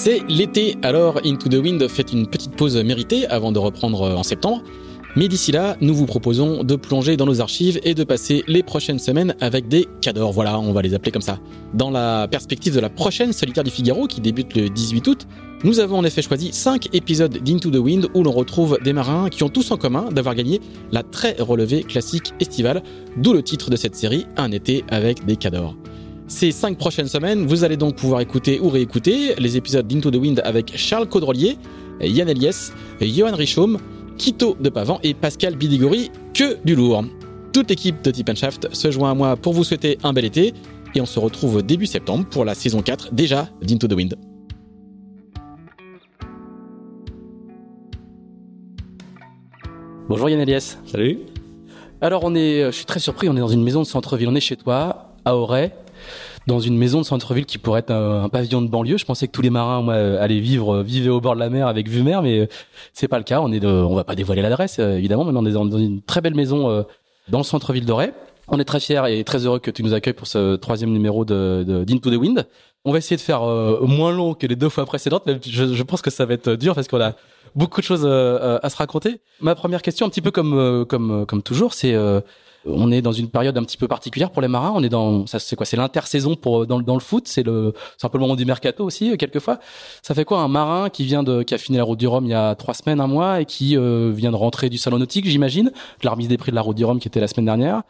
C'est l'été, alors Into the Wind fait une petite pause méritée avant de reprendre en septembre. Mais d'ici là, nous vous proposons de plonger dans nos archives et de passer les prochaines semaines avec des cadors. Voilà, on va les appeler comme ça. Dans la perspective de la prochaine Solitaire du Figaro qui débute le 18 août, nous avons en effet choisi 5 épisodes d'Into the Wind où l'on retrouve des marins qui ont tous en commun d'avoir gagné la très relevée classique estivale, d'où le titre de cette série, Un été avec des cadors. Ces cinq prochaines semaines, vous allez donc pouvoir écouter ou réécouter les épisodes d'Into the Wind avec Charles Caudrelier, Yann Eliès, Johan Richaume, Quito de Pavan et Pascal Bidigori, que du lourd. Toute l'équipe de Tip Shaft se joint à moi pour vous souhaiter un bel été et on se retrouve début septembre pour la saison 4 déjà d'Into the Wind. Bonjour Yann Eliès. Salut. Alors on est, je suis très surpris, on est dans une maison de centre-ville, on est chez toi, à Auray, dans une maison de centre-ville qui pourrait être un, pavillon de banlieue. Je pensais que tous les marins moi, allaient vivre, euh, vivaient au bord de la mer avec vue mer, mais euh, c'est pas le cas. On est, de, on va pas dévoiler l'adresse euh, évidemment, mais on est dans, une très belle maison dans le centre-ville d'Auray. On est très fiers et très heureux que tu nous accueilles pour ce troisième numéro de, d'Into the Wind. On va essayer de faire moins long que les deux fois précédentes. Je, je pense que ça va être dur parce qu'on a beaucoup de choses à se raconter. Ma première question, un petit peu comme comme comme toujours, c'est on est dans une période un petit peu particulière pour les marins. On est dans, ça c'est quoi? C'est l'intersaison pour dans, dans le foot. C'est le, c'est un peu le moment du mercato aussi quelquefois. Ça fait quoi un marin qui vient de, qui a fini la route du Rhum il y a trois semaines, un mois et qui euh, vient de rentrer du salon nautique, j'imagine, de la remise des prix de la route du Rhum qui était la semaine dernière.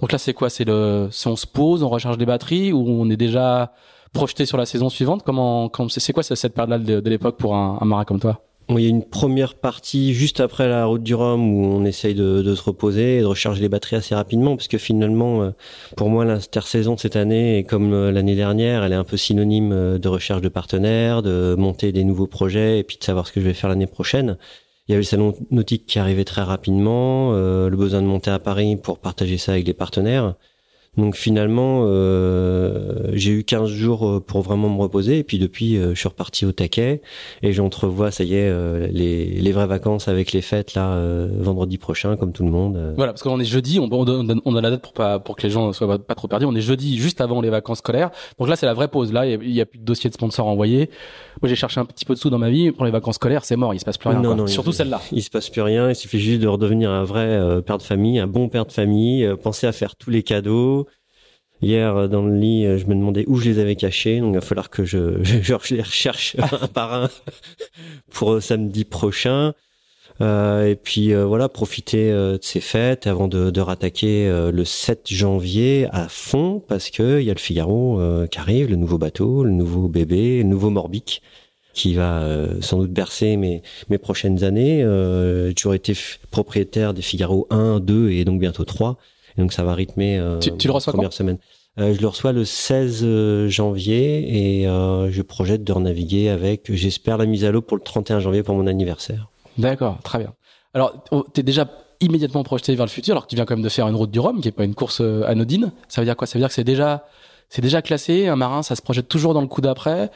Donc là c'est quoi? C'est le, si on se pose, on recharge des batteries ou on est déjà projeté sur la saison suivante? Comment, c'est quoi cette période-là de, l'époque pour un marin comme toi? Il y a une première partie juste après la route du Rhum où on essaye de, se reposer et de recharger les batteries assez rapidement parce que finalement, euh, pour moi, l'intersaison cette année, et comme euh, l'année dernière, elle est un peu synonyme euh, de recherche de partenaires, de monter des nouveaux projets et puis de savoir ce que je vais faire l'année prochaine. Il y avait le salon nautique qui arrivait très rapidement, le besoin de monter à Paris pour partager ça avec les partenaires. Donc finalement, euh, j'ai eu 15 jours euh, pour vraiment me reposer. Et puis depuis, euh, je suis reparti au taquet. Et j'entrevois, ça y est, euh, les, les, vraies vacances avec les fêtes, là, vendredi prochain, comme tout le monde. Voilà, parce qu'on est jeudi, on, on, on, a la date pour, pas, pour que les gens soient pas trop perdus. On est jeudi, juste avant les vacances scolaires. Donc là, c'est la vraie pause. Là, il y, a plus de dossier de sponsors envoyés. Moi, j'ai cherché un petit peu de sous dans ma vie. Pour les vacances scolaires, c'est mort, il se passe plus rien. Non, non, Surtout celle-là. Il se passe plus rien. Il suffit juste de redevenir un vrai père de famille, un bon père de famille. penser à faire tous les cadeaux Hier, euh, dans le lit, euh, je me demandais où je les avais cachés, donc il va falloir que je, je, les recherche un par un pour euh, samedi prochain. Euh, et puis voilà, profiter de ces fêtes avant de, de rattaquer le 7 janvier à fond, parce que il y a le Figaro qui arrive, le nouveau bateau, le nouveau bébé, le nouveau Morbic qui va sans doute bercer mes, mes prochaines années. j'ai toujours été propriétaire des Figaro 1, 2 et donc bientôt 3 donc ça va rythmer euh, tu, tu le reçois première semaine. Euh, je le reçois le 16 euh, janvier et euh, je projette de renaviguer avec, j'espère, la mise à l'eau pour le 31 janvier pour mon anniversaire. D'accord, très bien. Alors, tu es déjà immédiatement projeté vers le futur, alors que tu viens quand même de faire une route du Rhum, qui est pas une course anodine. Ça veut dire quoi? Ça veut dire que c'est déjà, c'est déjà classé. Un marin, ça se projette toujours dans le coup d'après?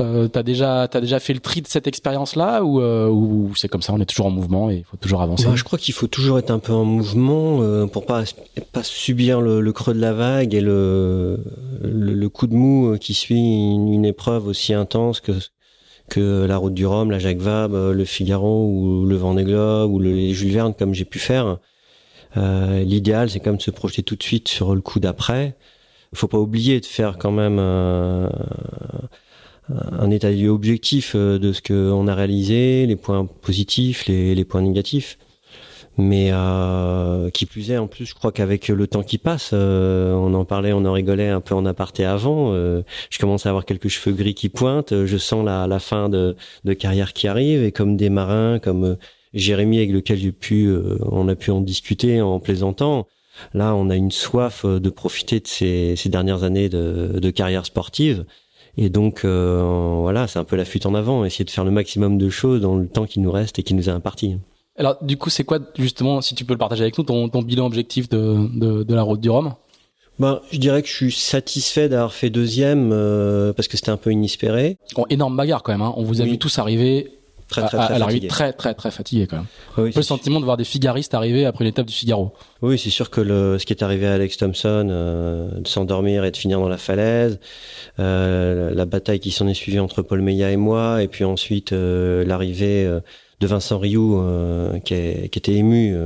Euh, t'as déjà t'as déjà fait le tri de cette expérience là ou, euh, ou c'est comme ça on est toujours en mouvement et il faut toujours avancer? Bah, je crois qu'il faut toujours être un peu en mouvement euh, pour pas pas subir le, le, creux de la vague et le, le, coup de mou qui suit une, une, épreuve aussi intense que que la route du Rhum la Jacques Vabre euh, le Figaro ou le Vendée Globe ou le Jules Verne comme j'ai pu faire. Euh, l'idéal c'est quand même de se projeter tout de suite sur le coup d'après. Faut pas oublier de faire quand même un état de objectif euh, de ce qu'on a réalisé, les points positifs, les, les points négatifs. Mais euh, qui plus est, en plus, je crois qu'avec le temps qui passe, euh, on en parlait, on en rigolait un peu en aparté avant. Euh, je commence à avoir quelques cheveux gris qui pointent. Je sens la, la fin de, de carrière qui arrive. Et comme des marins, comme Jérémy avec lequel j'ai pu, on a pu en discuter en plaisantant. Là, on a une soif de profiter de ces, ces dernières années de, de carrière sportive Et donc voilà, c'est un peu la fuite en avant, essayer de faire le maximum de choses dans le temps qui nous reste et qui nous est imparti. Alors du coup, c'est quoi justement, si tu peux le partager avec nous, ton, ton bilan objectif de, de, de la route du Rhum? Ben, je dirais que je suis satisfait d'avoir fait deuxième euh, parce que c'était un peu inespéré. Bon, énorme bagarre quand même. Hein. On vous a vu tous arriver très très très, fatigué. très très très fatigué quand même. Oui, le sentiment de voir des figaristes arriver après l'étape du Figaro. Oui, c'est sûr que le, ce qui est arrivé à Alex Thompson, euh, de s'endormir et de finir dans la falaise, euh, la bataille qui s'en est suivie entre Paul Meillat et moi, et puis ensuite euh, l'arrivée euh, de Vincent Rioux qui, est, qui était ému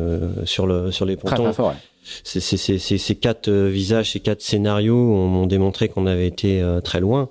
sur le sur les pontons. Très, très fort, ouais ces quatre euh, visages, ces quatre scénarios m'ont démontré qu'on avait été euh, très loin.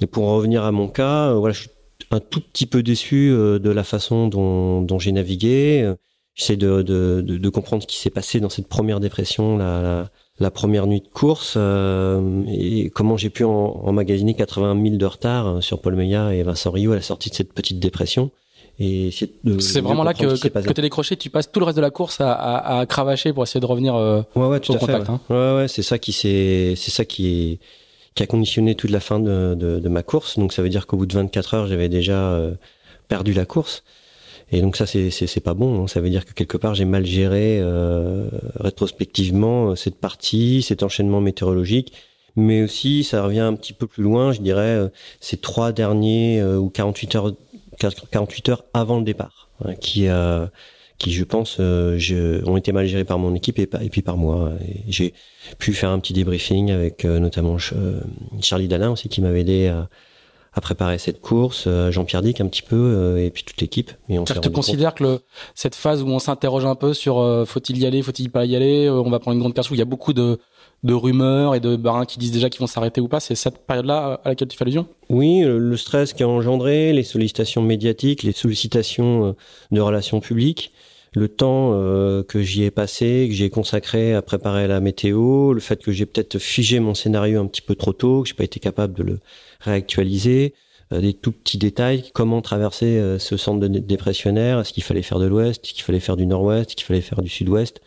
Et pour en revenir à mon cas, euh, voilà, je suis un tout petit peu déçu de la façon dont, dont j'ai navigué. J'essaie de, de, de, de, comprendre ce qui s'est passé dans cette première dépression, la, la, la première nuit de course, euh, et comment j'ai pu en, emmagasiner 80 000 de retard sur Paul Meillat et Vincent Rio à la sortie de cette petite dépression. Et c'est vraiment là que, que, que t'es décroché, tu passes tout le reste de la course à, à, à cravacher pour essayer de revenir euh, ouais, ouais, tout au à contact. Fait, ouais. Hein. ouais, ouais, c'est ça qui c'est c'est ça qui qui a conditionné toute la fin de, de, de ma course. Donc ça veut dire qu'au bout de 24 heures, j'avais déjà euh, perdu la course. Et donc ça c'est pas bon. Hein. Ça veut dire que quelque part j'ai mal géré euh, rétrospectivement cette partie, cet enchaînement météorologique mais aussi ça revient un petit peu plus loin, je dirais, euh, ces trois derniers euh, ou 48 heures 48 heures avant le départ, hein, qui euh, qui je pense euh, je, ont été mal gérés par mon équipe et, et puis par moi. J'ai pu faire un petit débriefing avec euh, notamment euh, Charlie Dalin aussi qui m'avait aidé à, à, préparer cette course, Jean-Pierre Dick un petit peu et puis toute l'équipe. Et on tu te considères que le, cette phase où on s'interroge un peu sur faut-il y aller, faut-il pas y aller, on va prendre une grande carte où il y a beaucoup de de rumeurs et de barins qui disent déjà qu'ils vont s'arrêter ou pas C'est cette période-là à laquelle tu fais allusion? Oui, le stress qui a engendré, les sollicitations médiatiques, les sollicitations euh, de relations publiques, le temps euh, que j'y ai passé, que j'ai consacré à préparer la météo, le fait que j'ai peut-être figé mon scénario un petit peu trop tôt, que j'ai pas été capable de le réactualiser, euh, des tout petits détails, comment traverser ce centre de dépressionnaire, est-ce qu'il fallait faire de l'ouest, est-ce qu'il fallait faire du nord-ouest, est-ce qu'il fallait faire du sud-ouest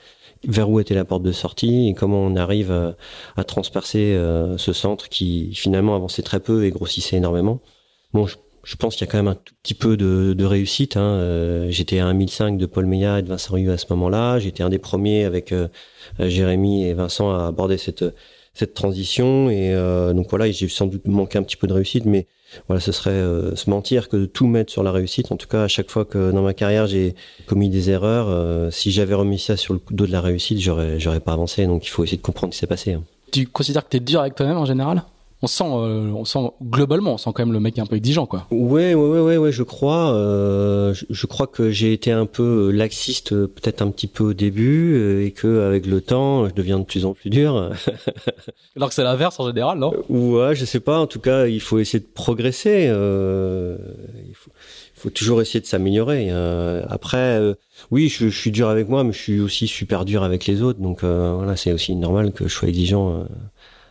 vers où était la porte de sortie et comment on arrive à, à transpercer euh, ce centre qui finalement avançait très peu et grossissait énormément. Bon, je, pense qu'il y a quand même un tout petit peu de, réussite. Hein. Euh, j'étais à 1005 de Paul Meillat et de Vincent Rioux à ce moment-là. J'étais un des premiers avec euh, Jérémy et Vincent à aborder cette cette transition et donc voilà, j'ai sans doute manqué un petit peu de réussite, mais voilà, ce serait euh, se mentir que de tout mettre sur la réussite. En tout cas, à chaque fois que dans ma carrière j'ai commis des erreurs, euh, si j'avais remis ça sur le dos de la réussite, j'aurais, j'aurais pas avancé. Donc il faut essayer de comprendre ce qui s'est passé. Hein. Tu considères que tu es dur avec toi-même en général? On sent, euh, on sent globalement, on sent quand même le mec un peu exigeant, quoi. Ouais, ouais, ouais, ouais, ouais je crois. Euh, je, je, crois que j'ai été un peu laxiste, peut-être un petit peu au début, euh, et que avec le temps, je deviens de plus en plus dur. Alors que c'est l'inverse en général, non? Ouais, je sais pas. En tout cas, il faut essayer de progresser. Euh, il faut, il faut toujours essayer de s'améliorer. Euh, après, euh, oui, je, je, suis dur avec moi, mais je suis aussi super dur avec les autres. Donc voilà, c'est aussi normal que je sois exigeant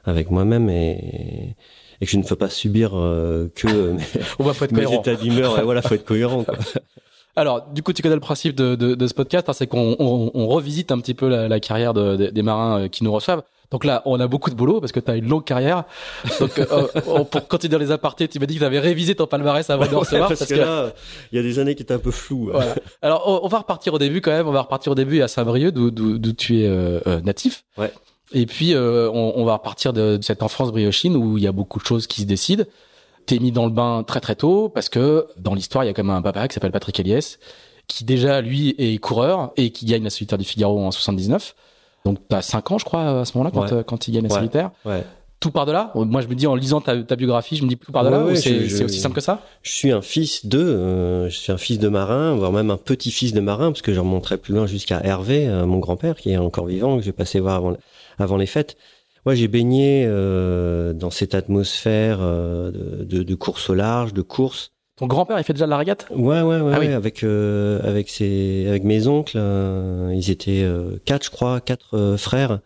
avec moi-même et, et que je ne veux pas subir euh, que mes, On va faut être mes états d'humeur. et voilà, faut être cohérent. Quoi. Alors, du coup, tu connais le principe de, de, de ce podcast, hein, c'est qu'on on, on, revisite un petit peu la, la carrière de, de, des marins euh, qui nous reçoivent. Donc là, on a beaucoup de boulot parce que tu as une longue carrière. Donc, euh, pour continuer les apartés, tu m'as dit que tu avais révisé ton palmarès avant de recevoir. parce, parce, que, là, il y a des années qui étaient un peu floues. Voilà. Alors, on, on, va repartir au début quand même. On va repartir au début à Saint-Brieuc, d'où tu es euh, natif. Ouais. Et puis, euh, on, on, va repartir de, de, cette enfance briochine où il y a beaucoup de choses qui se décident. T'es mis dans le bain très très tôt parce que dans l'histoire, il y a quand même un papa qui s'appelle Patrick Eliès, qui déjà, lui, est coureur et qui gagne la solitaire du Figaro en 79. Donc, t'as 5 ans, je crois, à ce moment-là, quand, ouais. quand il gagne la ouais. solitaire. Ouais. Tout par de là? Moi, je me dis, en lisant ta, ta biographie, je me dis tout par de là c'est aussi simple que ça? Je suis un fils de, euh, je suis un fils de marin, voire même un petit-fils de marin, parce que je remonterai plus loin jusqu'à Hervé, euh, mon grand-père, qui est encore vivant, que j'ai passé voir avant, avant les fêtes. Moi, j'ai baigné euh, dans cette atmosphère euh, de, de, course au large, de course. Ton grand-père, il fait déjà de la régate? Ouais, ouais, ouais, ah ouais oui. avec euh, avec ses avec mes oncles. ils étaient quatre, je crois, quatre frères.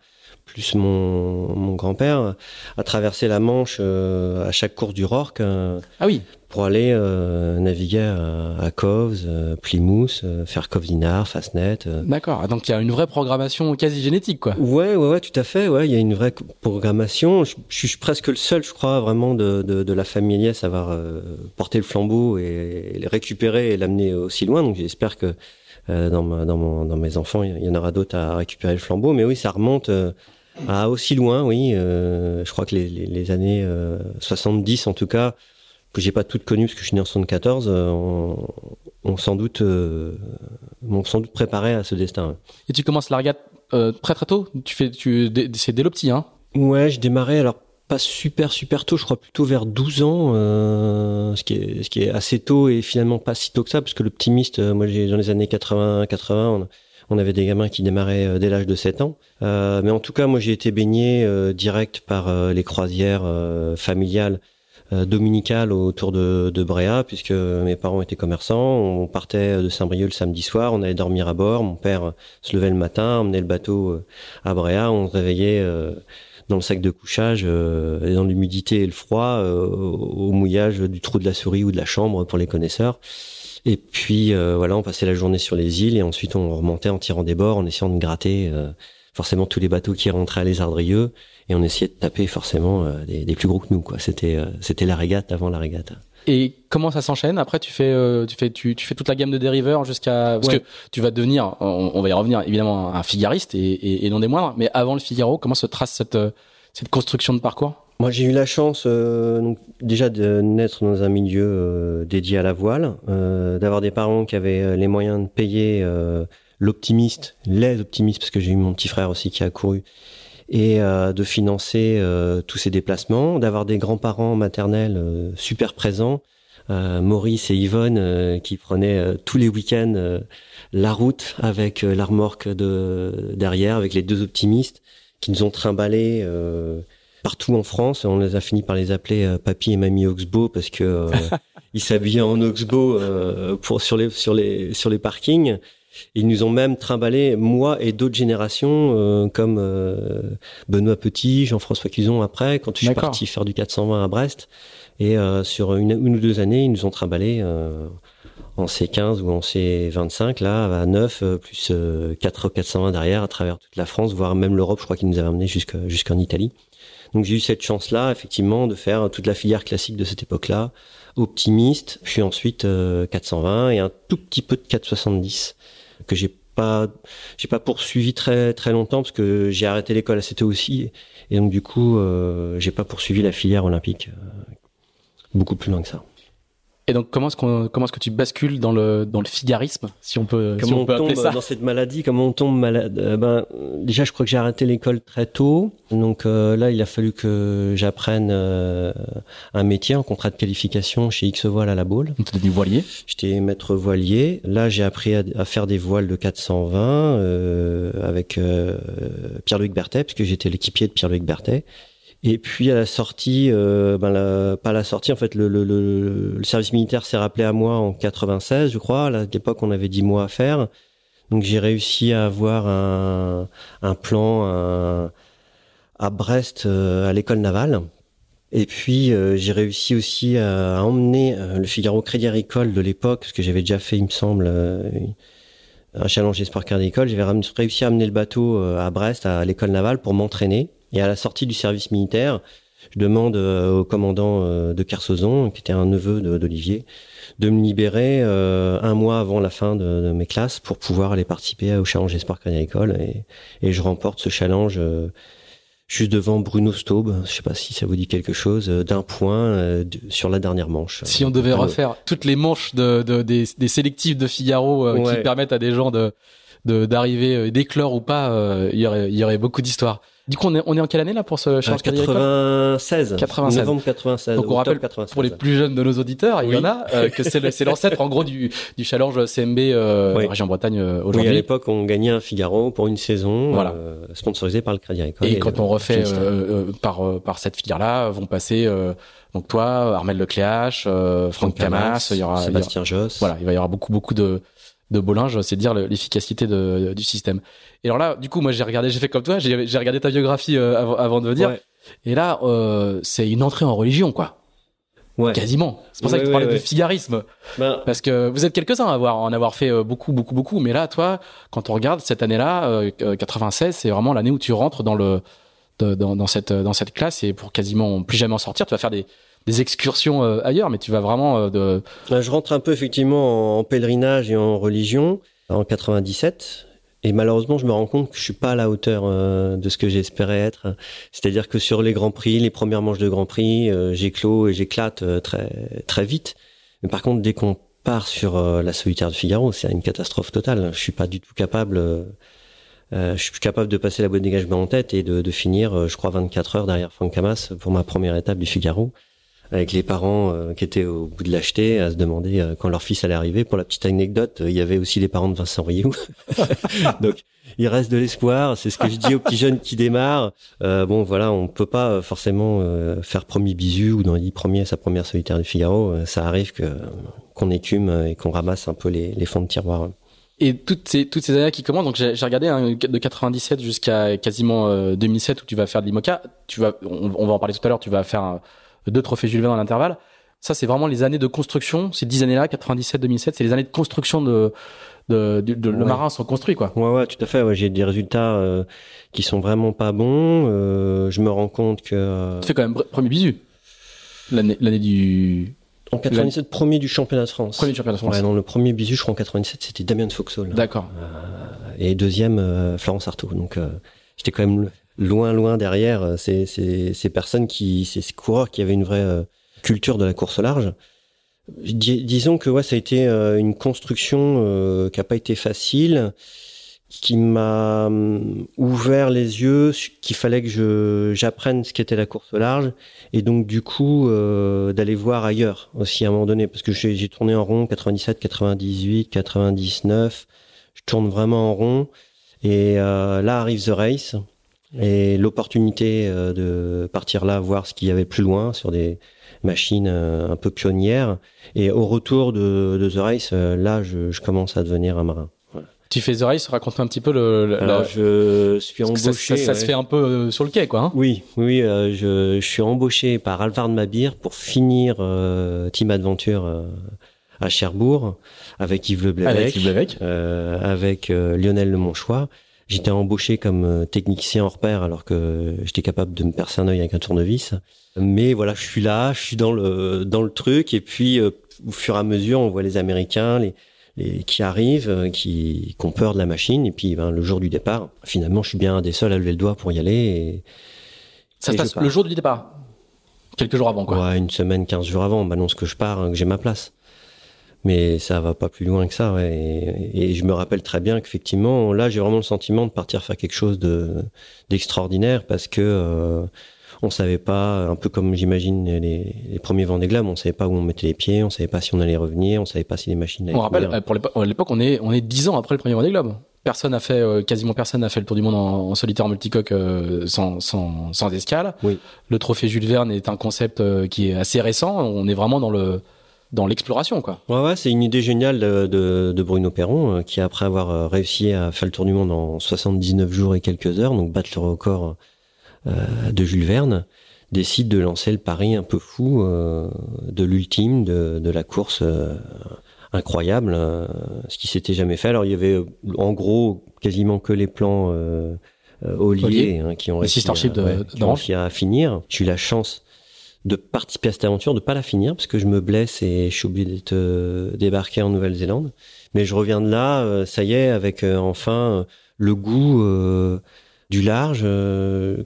plus mon, mon grand-père, a traversé la Manche à chaque course du Rorque. ah oui pour aller euh, naviguer à, à Coves, euh, Plymouth, euh, faire Cove Dinard, Fastnet. D'accord. Ah, donc il y a une vraie programmation quasi génétique, quoi. Ouais, ouais, ouais, tout à fait. Ouais, il y a une vraie programmation. Je, je, suis presque le seul, je crois, vraiment de, de, de la famille à avoir porté le flambeau et, et le récupérer et l'amener aussi loin. Donc j'espère que dans, ma, dans, mon, dans mes enfants, il y en aura d'autres à récupérer le flambeau. Mais oui, ça remonte. à aussi loin, oui. je crois que les, les, les années 70, en tout cas, que j'ai pas toutes connues parce que je suis né en 74, euh, on, sans doute, euh, sans doute préparé à ce destin. Et tu commences la regate euh, très très tôt. Tu fais, tu, c'est dès le petit, hein Ouais, je démarrais alors pas super super tôt, je crois plutôt vers 12 ans, ce qui est ce qui est assez tôt et finalement pas si tôt que ça parce que l'optimiste, moi j'ai dans les années 80 80 on, avait des gamins qui démarraient dès l'âge de 7 ans. mais en tout cas, moi j'ai été baigné direct par les croisières familiales dominicale autour de, de Bréa, puisque mes parents étaient commerçants. On partait de Saint-Brieuc le samedi soir, on allait dormir à bord. Mon père se levait le matin, emmenait le bateau euh, à Bréa, on se réveillait euh, dans le sac de couchage et dans l'humidité et le froid au mouillage du trou de la souris ou de la chambre pour les connaisseurs. Et puis voilà, on passait la journée sur les îles et ensuite on remontait en tirant des bords, en essayant de gratter forcément tous les bateaux qui rentraient à les Ardrieux et on essayait de taper forcément euh, des, des, plus gros que nous quoi. C'était euh, c'était la régate avant la régate. Et comment ça s'enchaîne? Après, tu fais, euh, tu fais, tu, tu, fais toute la gamme de dériveurs jusqu'à parce que tu vas devenir, on, va y revenir évidemment, un figariste et, et, et, non des moindres. Mais avant le Figaro, comment se trace cette cette construction de parcours? Moi, j'ai eu la chance donc, déjà de naître dans un milieu dédié à la voile, d'avoir des parents qui avaient les moyens de payer l'optimiste, les optimistes, parce que j'ai eu mon petit frère aussi qui a couru, et euh, de financer euh, tous ces déplacements, d'avoir des grands-parents maternels euh, super présents, Maurice et Yvonne qui prenaient tous les week-ends la route avec la remorque de derrière, avec les deux optimistes, qui nous ont trimballés partout en France. On les a fini par les appeler Papy et Mamie Oxbow parce que ils s'habillaient en Oxbow pour sur les sur les sur les parkings. Ils nous ont même trimballé, moi et d'autres générations, euh, comme euh, Benoît Petit, Jean-François Cuson après, quand je suis parti faire du 420 à Brest. Et euh, sur une, une, ou deux années, ils nous ont trimballé en C15 ou en C25, là, à 9, plus 4 420 derrière, à travers toute la France, voire même l'Europe, je crois qu'ils nous avaient amené jusqu'en Italie. Donc j'ai eu cette chance-là, effectivement, de faire toute la filière classique de cette époque-là, optimiste, puis ensuite 420 et un tout petit peu de 470 que j'ai pas j'ai pas poursuivi très très longtemps parce que j'ai arrêté l'école assez tôt aussi et donc du coup euh, j'ai pas poursuivi la filière olympique euh, beaucoup plus loin que ça. Et donc comment est-ce qu'on comment est-ce que tu bascules dans le dans le figarisme si on peut comment on, peut tombe ça? dans cette maladie? Comment on tombe malade? Euh, ben déjà je crois que j'ai arrêté l'école très tôt donc euh, là il a fallu que j'apprenne euh, un métier en contrat de qualification chez X Voile à la Baule. Tu du voilier? J'étais maître voilier. Là j'ai appris à, à, faire des voiles de 420 avec Pierre-Luc Berthet parce que j'étais l'équipier de Pierre-Luc Berthet. Et puis à la sortie, euh, ben la, pas la sortie, en fait, le, le, le, service militaire s'est rappelé à moi en 96, je crois. À l'époque, on avait 10 mois à faire. Donc j'ai réussi à avoir un, un plan à Brest, euh, à l'école navale. Et puis euh, j'ai réussi aussi à, emmener euh, le Figaro Crédit Agricole de l'époque, parce que j'avais déjà fait, il me semble, un challenge espoir Crédit Agricole. J'avais réussi à amener le bateau à Brest, à l'école navale, pour m'entraîner. Et à la sortie du service militaire, je demande euh, au commandant euh, de Kersozon, qui était un neveu d'Olivier, de me libérer euh, un mois avant la fin de, mes classes pour pouvoir aller participer au challenge Espoir Crédit. Et, et, je remporte ce challenge juste devant Bruno Staub, je sais pas si ça vous dit quelque chose, d'un point sur la dernière manche. Si on devait refaire toutes les manches de, de des, des, sélectifs de Figaro qui permettent à des gens de d'arriver d'éclore ou pas, il y aurait il y aurait beaucoup d'histoires. Du coup, on est, on est en quelle année là pour ce challenge 96. 96. Novembre 96. Donc on rappelle 96, pour les plus jeunes de nos auditeurs, il y en a euh, que c'est l'ancêtre en gros du, du challenge CMB euh, région Bretagne euh, aujourd'hui. Oui, à l'époque, on gagnait un Figaro pour une saison, voilà. Euh, sponsorisé par le Crédit Agricole. Et, et quand on refait par par cette filière-là, vont passer donc toi, Armel Lecléache, Franck Camas, il y aura Sébastien Josse. Voilà, il va y avoir beaucoup beaucoup de de Bollinge, c'est dire l'efficacité du système. Et alors là, du coup, moi j'ai regardé, j'ai fait comme toi, j'ai regardé ta biographie avant, avant, de venir. Et là, c'est une entrée en religion, quoi. Ouais. Quasiment. C'est pour ça que tu parlais de figarisme. Ben... Parce que vous êtes quelques-uns à avoir, en avoir fait beaucoup, beaucoup, beaucoup. Mais là, toi, quand on regarde cette année-là, 96, c'est vraiment l'année où tu rentres dans le, dans, dans, cette, dans cette classe et pour quasiment plus jamais en sortir, tu vas faire des, des excursions euh, ailleurs, mais tu vas vraiment euh, de. Je rentre un peu effectivement en pèlerinage et en religion en 97. Et malheureusement, je me rends compte que je suis pas à la hauteur euh, de ce que j'espérais être. C'est-à-dire que sur les grands prix, les premières manches de grands prix, j'éclose et j'éclate très très vite. Mais par contre, dès qu'on part sur la solitaire de Figaro, c'est une catastrophe totale. Je suis pas du tout capable. je suis capable de passer la boîte d'engagement en tête et de, de finir, je crois, 24 heures derrière Franck Camas pour ma première étape du Figaro avec les parents euh, qui étaient au bout de l'acheter à se demander euh, quand leur fils allait arriver. Pour la petite anecdote, euh, il y avait aussi les parents de Vincent Rioux. Donc il reste de l'espoir. C'est ce que je dis aux petits jeunes qui démarrent. bon voilà, on peut pas forcément faire premier bisu ou dans les premiers sa première solitaire du Figaro. ça arrive que qu'on écume et qu'on ramasse un peu les, les fonds de tiroir. Et toutes ces toutes ces années qui commencent, donc j'ai regardé hein, de 97 jusqu'à quasiment 2007 où tu vas faire de l'IMOCA. Tu vas, on, on, va en parler tout à l'heure. Tu vas faire deux trophées Jules Verne dans l'intervalle. Ça, c'est vraiment les années de construction. Ces dix années-là, 97-2007, c'est les années de construction de, de, de, le marin sont construits, quoi. Ouais, ouais, tout à fait. Ouais, j'ai des résultats euh, qui sont vraiment pas bons. Euh, je me rends compte que. Euh... Tu fais quand même premier bisu. L'année, l'année du. En 97, premier du championnat de France. Premier du championnat de France. Ouais, non, le premier bisu, je crois en 97, c'était Damien de Foxhall. D'accord. Euh, et deuxième, euh, Florence Artaud. Donc, j'étais quand même loin, loin derrière euh, ces, ces, personnes qui, ces coureurs qui avaient une vraie euh, culture de la course large. disons que ouais, ça a été euh, une construction qui a pas été facile, qui m'a hum, ouvert les yeux, qu'il fallait que j'apprenne ce qu'était la course large, et donc du coup d'aller voir ailleurs aussi à un moment donné, parce que j'ai tourné en rond 97, 98, 99, je tourne vraiment en rond, et là arrive The Race et l'opportunité euh, de partir là voir ce qu'il y avait plus loin sur des machines euh, un peu pionnières. Et au retour de, de The Race, euh, là, je, je, commence à devenir un marin. Tu fais The Race, raconte un petit peu le. Alors, je suis embauché. Ça, se fait un peu sur le quai, quoi. Hein oui, oui, je, je, suis embauché par Alvard Mabir pour finir Team Adventure à Cherbourg avec Yves Le Avec, Yves avec Lionel Le Monchois. J'étais embauché comme euh, technicien hors pair alors que j'étais capable de me percer un œil avec un tournevis. Mais voilà, je suis là, je suis dans le dans le truc et puis euh, au fur et à mesure, on voit les Américains, les, les qui arrivent, euh, qui, qui ont peur de la machine et puis ben, le jour du départ, finalement, je suis bien un des seuls à lever le doigt pour y aller. Et, ça se passe le jour du départ, quelques jours avant quoi. Ouais, une semaine, quinze jours avant, on m'annonce que je pars, hein, que j'ai ma place mais ça va pas plus loin que ça. Ouais. Et, je me rappelle très bien qu'effectivement, là, j'ai vraiment le sentiment de partir faire quelque chose de d'extraordinaire parce que euh, on savait pas, un peu comme j'imagine les, les premiers Vendée Globe, on savait pas où on mettait les pieds, on savait pas si on allait revenir, on savait pas si les machines. Allaient on rappelle, euh, pour l'époque, on est on est dix ans après le premier Vendée Globe. Personne a fait, euh, quasiment personne n'a fait le tour du monde en, solitaire multicoque euh, sans, sans, sans escale. Oui. Le trophée Jules Verne est un concept qui est assez récent. On est vraiment dans le dans l'exploration, quoi. Ouais, ouais, c'est une idée géniale de, de, de Bruno Perron, euh, qui après avoir euh, réussi à faire le tour du monde en 79 jours et quelques heures, donc battre le record euh, de Jules Verne, décide de lancer le pari un peu fou euh, de l'ultime, de, de, la course incroyable, ce qui s'était jamais fait. Alors il y avait en gros quasiment que les plans euh, Olivier, hein, qui ont réussi, à, à finir. J'ai eu la chance de participer à cette aventure, de pas la finir parce que je me blesse et je suis obligé d'être euh, débarqué en Nouvelle-Zélande. Mais je reviens de là, euh, ça y est, avec euh, enfin le goût du large.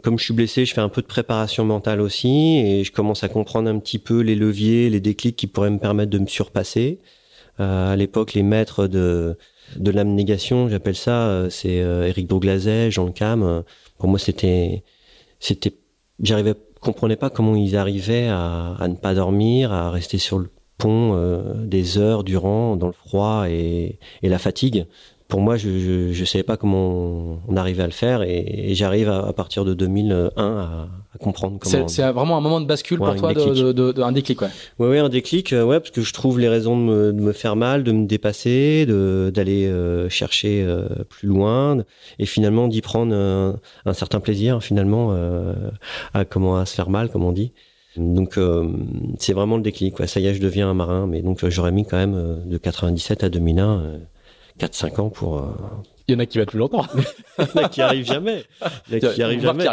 comme je suis blessé, je fais un peu de préparation mentale aussi et je commence à comprendre un petit peu les leviers, les déclics qui pourraient me permettre de me surpasser. à l'époque, les maîtres de de l'abnégation, j'appelle ça, c'est Eric Bourglazet, Jean Cam. Pour moi, c'était c'était j'arrivais comprenais pas comment ils arrivaient à, ne pas dormir, à rester sur le pont euh, des heures durant dans le froid et, la fatigue. Pour moi, je, je, je savais pas comment on arrivait à le faire et, j'arrive à, partir de 2001 à, à comprendre comment. C'est vraiment un moment de bascule pour toi, de, de, de, un déclic, ouais. Ouais, ouais, un déclic, euh, ouais, parce que je trouve les raisons de me, de me faire mal, de me dépasser, d'aller euh, chercher euh, plus loin et finalement d'y prendre un, un, certain plaisir, finalement, à comment à se faire mal, comme on dit. Donc c'est vraiment le déclic. Quoi. Ça y est, je deviens un marin, mais donc j'aurais mis quand même de 97 à 2001 4-5 ans pour. Euh, il y en a qui mettent plus longtemps. il y en a qui arrivent jamais. Il y en a qui arrivent jamais.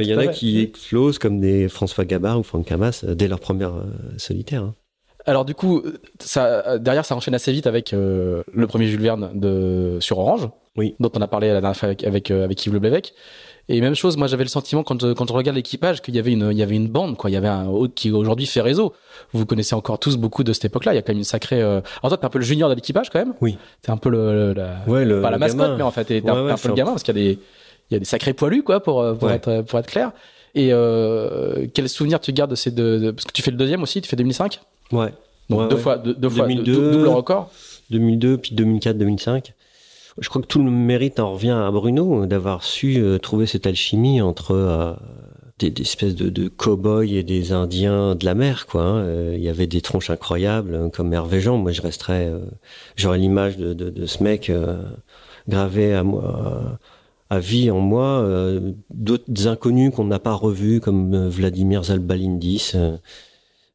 il y en a qui explosent comme des François Gabard ou Franck Camas euh, dès leur première euh, solitaire. Hein. Alors du coup, ça, derrière, ça enchaîne assez vite avec le premier Jules Verne de sur Orange, oui. dont on a parlé la dernière fois avec, avec, avec Yves Le et même chose, moi j'avais le sentiment quand je, quand je regarde l'équipage qu'il y avait une il y avait une bande quoi, il y avait un qui aujourd'hui fait réseau. Vous connaissez encore tous beaucoup de cette époque-là, il y a quand même une sacrée euh... Alors toi t'es un peu le junior de l'équipage quand même Oui. T'es un peu le, la... ouais, le pas la mascotte mais en fait t'es un, peu le gamin parce qu'il y a des il y a des sacrés poilus quoi pour euh, pour être pour être clair. Et euh, quel souvenir tu gardes de ces deux parce que tu fais le deuxième aussi, tu fais 2005 Ouais. Donc deux fois deux, fois double record. 2002 puis 2004 2005 je crois que tout le mérite en revient à Bruno d'avoir su euh, trouver cette alchimie entre euh, des, espèces de, cow-boys et des Indiens de la mer, quoi. Hein. Euh, il y avait des tronches incroyables comme Hervé Jean. Moi, je resterais, j'aurais l'image de, ce mec gravé à moi. À vie en moi, d'autres inconnus qu'on n'a pas revus comme Vladimir Zalbalindis,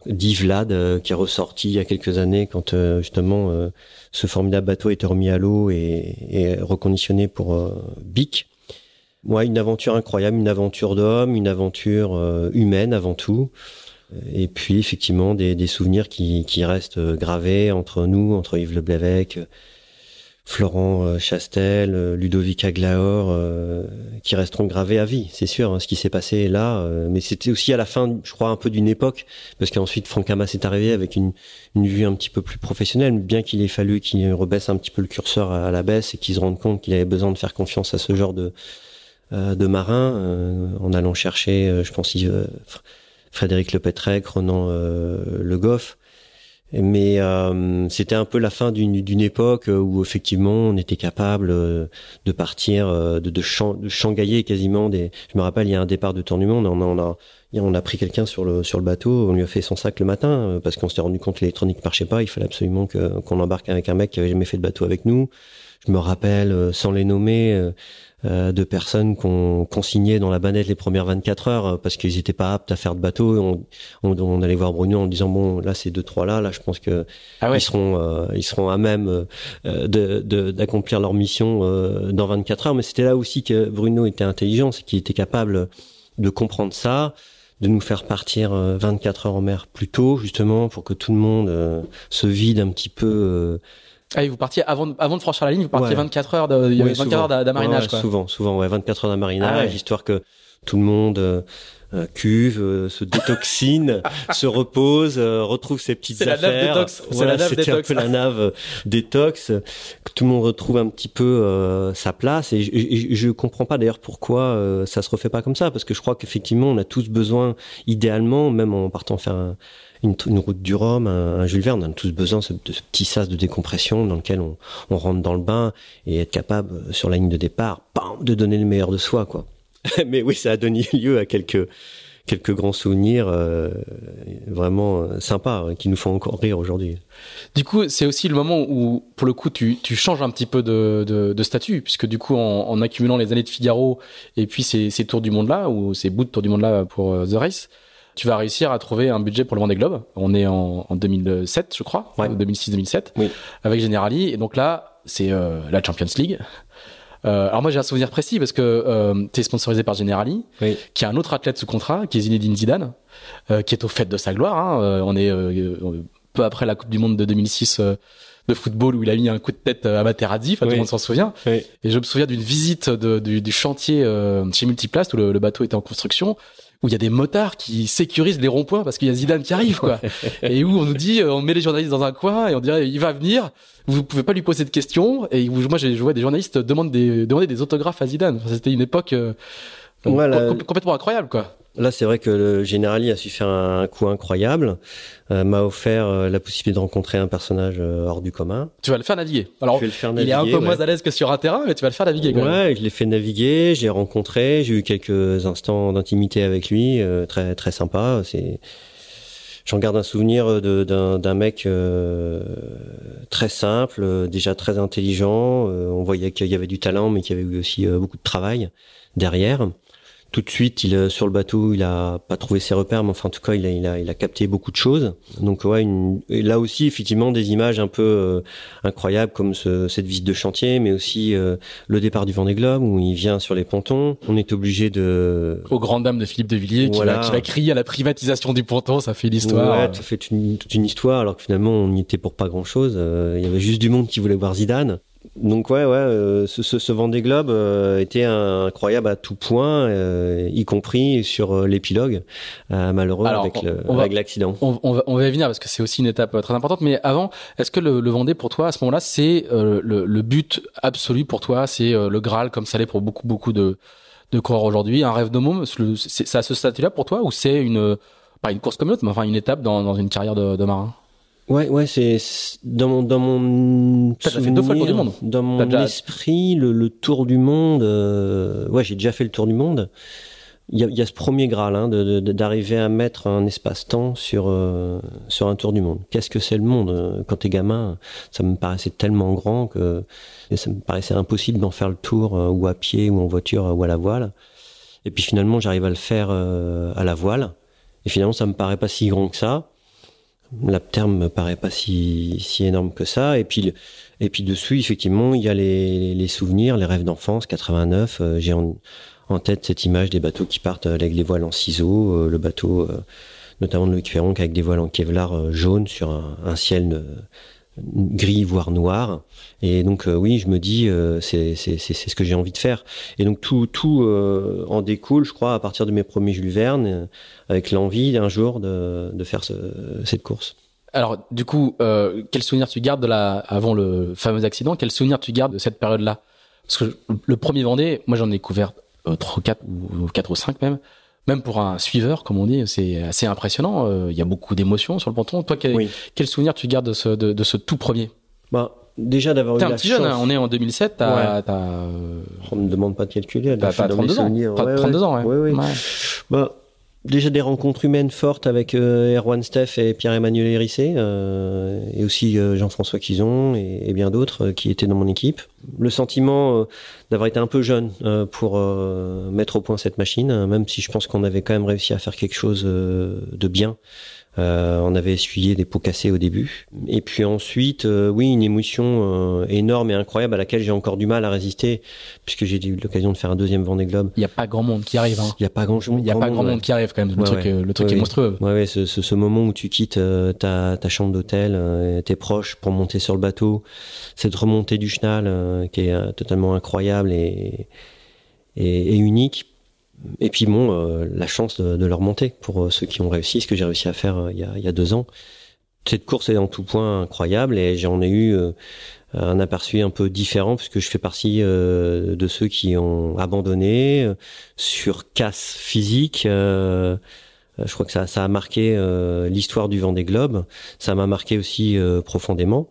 d'Yvlad euh, qui est ressorti il y a quelques années quand euh, justement euh, ce formidable bateau été remis à l'eau et, et, reconditionné pour Bic. Ouais, une aventure incroyable, une aventure d'homme, une aventure humaine avant tout. Et puis effectivement des, des souvenirs qui, qui, restent gravés entre nous, entre Yves Le Florent euh, Chastel, euh, Ludovic Aglaor, euh, qui resteront gravés à vie, c'est sûr, hein, ce qui s'est passé là. mais c'était aussi à la fin, je crois, un peu d'une époque, parce qu'ensuite Franck Hamas est arrivé avec une, une vue un petit peu plus professionnelle, bien qu'il ait fallu qu'il rebaisse un petit peu le curseur à, la baisse et qu'il se rende compte qu'il avait besoin de faire confiance à ce genre de, de marin, en allant chercher, je pense, Frédéric Lepetrec, Renan Le Goff mais euh, c'était un peu la fin d'une époque où effectivement on était capable euh, de partir, euh, de, de, changailler quasiment des. Je me rappelle, il y a un départ de tour du monde, on a, on a, on a pris quelqu'un sur le sur le bateau, on lui a fait son sac le matin parce qu'on s'était rendu compte que l'électronique marchait pas, il fallait absolument qu'on embarque avec un mec qui avait jamais fait de bateau avec nous. Je me rappelle, sans les nommer, euh, de personnes qu'on consignait dans la banette les premières 24 heures euh, parce qu'ils étaient pas aptes à faire de bateau. On, on, on allait voir Bruno en disant bon là c'est deux trois là, là je pense que ah ils seront euh, ils seront à même de d'accomplir leur mission dans 24 heures. Mais c'était là aussi que Bruno était intelligent, c'est qu'il était capable de comprendre ça de nous faire partir 24 heures en mer plus tôt, justement, pour que tout le monde se vide un petit peu ah, vous partiez avant, avant de franchir la ligne, vous partiez 24 heures de, 24 heures d'amarinage, quoi. Souvent, souvent, ouais, 24 heures d'amarinage, ah histoire que tout le monde euh, euh cuve, euh, se détoxine, se repose, euh, retrouve ses petites affaires. La nave détox. Voilà, c'était un peu la nave détox, que tout le monde retrouve un petit peu sa place. Et je, je, je comprends pas d'ailleurs pourquoi ça se refait pas comme ça, parce que je crois qu'effectivement, on a tous besoin, idéalement, même en partant faire un, une, route du Rhum, un, Jules Verne, on a tous besoin de ce, petit sas de décompression dans lequel on, rentre dans le bain et être capable, euh, sur la ligne de départ, de donner le meilleur de soi, quoi. Mais oui, ça a donné lieu à quelques quelques grands souvenirs euh, vraiment euh, sympas hein, qui nous font encore rire aujourd'hui. Du coup, c'est aussi le moment où, pour le coup, tu, tu changes un petit peu de, de, de statut, puisque du coup, en, en, accumulant les années de Figaro et puis ces, ces tours du monde là, ou ces bouts de tours du monde là pour The Race, tu vas réussir à trouver un budget pour le Vendée Globe. On est en, en 2007, je crois, ouais. 2006-2007, oui. avec Generali. Et donc là, c'est euh, la Champions League. Euh, alors moi j'ai un souvenir précis parce que euh, tu es sponsorisé par Generali, oui. qui a un autre athlète sous contrat, qui est Zinedine Zidane, euh, qui est au fait de sa gloire. Hein. Euh, on est euh, peu après la Coupe du Monde de 2006 de football où il a mis un coup de tête à Materazzi, enfin, tout le monde s'en souvient. Oui. Et je me souviens d'une visite de, du, du, chantier chez Multiplast où le, le, bateau était en construction où il y a des motards qui sécurisent les ronds-points parce qu'il y a Zidane qui arrive, quoi. et où on nous dit, euh, on met les journalistes dans un coin et on dirait, il va venir, vous pouvez pas lui poser de questions. Et moi, j'ai joué des journalistes demander des, demander des autographes à Zidane. Enfin, C'était une époque euh, complètement incroyable, quoi. Là, c'est vrai que le Generali a su faire un coup incroyable, euh, m'a offert euh, la possibilité de rencontrer un personnage euh, hors du commun. Tu vas le faire naviguer. Alors, le faire il est un naviguer, peu moins à l'aise que sur un terrain, mais tu vas le faire naviguer quand même. Ouais, je l'ai fait naviguer, j'ai rencontré, j'ai eu quelques instants d'intimité avec lui, euh, très très sympa. C'est, j'en garde un souvenir d'un d'un mec euh, très simple, déjà très intelligent. euh, on voyait qu'il y avait du talent, mais qu'il y avait eu aussi beaucoup de travail derrière. Tout de suite, il euh, sur le bateau, il a pas trouvé ses repères, mais enfin en tout cas, il a il a il a capté beaucoup de choses. Donc ouais, une, et là aussi effectivement des images un peu euh, incroyables comme ce, cette visite de chantier, mais aussi euh, le départ du Vendée Globe où il vient sur les pontons. On est obligé de Aux grandes dames de Philippe de Villiers qui, va, qui va crier à la privatisation du ponton, ça fait l'histoire. Ouais, ça fait une, toute une histoire, alors que finalement on y était pour pas grand chose. il y avait juste du monde qui voulait voir Zidane. Donc ouais, ouais, euh, ce, ce, ce Vendée Globe euh, était un- incroyable à tout point, euh, y compris sur euh, l'épilogue euh, malheureux Alors, avec l'accident. On, on va, on va y venir parce que c'est aussi une étape euh, très importante. Mais avant, est-ce que le, le Vendée pour toi à ce moment-là, c'est euh, le, le but absolu pour toi, c'est euh, le Graal comme ça l'est pour beaucoup beaucoup de de coureurs aujourd'hui, un rêve de môme. C'est c'est- c'est à ce statut-là pour toi ou c'est une pas une course comme l'autre, mais enfin une étape dans, dans une carrière de, de marin? Ouais, ouais, c'est dans mon dans mon T'as déjà fait deux fois le tour du souvenir, monde. Dans mon déjà- esprit, le, le tour du monde. euh, ouais, j'ai déjà fait le tour du monde. Il y a, y a ce premier graal hein, de- de- d'arriver à mettre un espace-temps sur euh, sur un tour du monde. Qu'est-ce que c'est le monde Euh, Quand t'es gamin, ça me paraissait tellement grand que ça me paraissait impossible d'en faire le tour euh, ou à pied ou en voiture ou à la voile. Et puis finalement, j'arrive à le faire euh, à la voile. Et finalement, ça me paraît pas si grand que ça. La terme me paraît pas si, énorme que ça. Et puis, et puis dessus, effectivement, il y a les, souvenirs, les rêves d'enfance, 89. euh, J'ai en, tête cette image des bateaux qui partent avec les voiles en ciseaux, euh, le bateau, euh, notamment de Loïc avec des voiles en Kevlar euh, jaune sur un, un ciel euh, gris voire noir. Et donc euh, oui, je me dis euh, c'est ce que j'ai envie de faire. Et donc tout tout euh, en découle, je crois, à partir de mes premiers Jules Verne, euh, avec l'envie d'un jour de de faire ce, cette course. Alors du coup, quel souvenir tu gardes de la avant le fameux accident Quel souvenir tu gardes de cette période-là? Parce que le premier Vendée, moi j'en ai couvert euh, trois, quatre ou quatre ou cinq même. Même pour un suiveur, comme on dit, c'est assez impressionnant. Euh, Il y a beaucoup d'émotions sur le ponton. Toi, quel, Oui. quel souvenir tu gardes de ce, de, de ce tout premier? Bah déjà d'avoir eu T'es un la petit chance. jeune, hein, on est en 2007, t'as, Ouais. t'as, euh, On me demande pas de calculer. t'as, là, je suis t'as dans mes 32 ans. Ouais, 32 ouais. ans. Ouais. Bah, déjà des rencontres humaines fortes avec euh, Erwan Steff et Pierre-Emmanuel Hérissé, euh, et aussi euh, Jean-François Quizon et, et bien d'autres euh, qui étaient dans mon équipe. Le sentiment d'avoir été un peu jeune pour mettre au point cette machine, même si je pense qu'on avait quand même réussi à faire quelque chose de bien. Euh, on avait essuyé des pots cassés au début. Et puis ensuite, euh, oui, une émotion euh, énorme et incroyable à laquelle j'ai encore du mal à résister, puisque j'ai eu l'occasion de faire un deuxième Vendée Globe. Il y a pas grand monde qui arrive. Hein. Il n'y a pas grand. Il y a pas grand monde qui arrive quand même. Le Ouais, truc, ouais. le truc est monstrueux. Ouais, ouais, ce, ce, ce moment où tu quittes ta, ta chambre d'hôtel, tes proches pour monter sur le bateau, cette remontée du chenal qui est totalement incroyable et, et, et unique. Et puis bon, euh, la chance de, de le remonter pour euh, ceux qui ont réussi, ce que j'ai réussi à faire euh, il, y a, il y a deux ans. Cette course est en tout point incroyable et j'en ai eu un aperçu un peu différent puisque je fais partie euh, de ceux qui ont abandonné euh, sur casse physique. euh, Je crois que ça, ça a marqué l'histoire du Vendée Globe. Ça m'a marqué aussi profondément.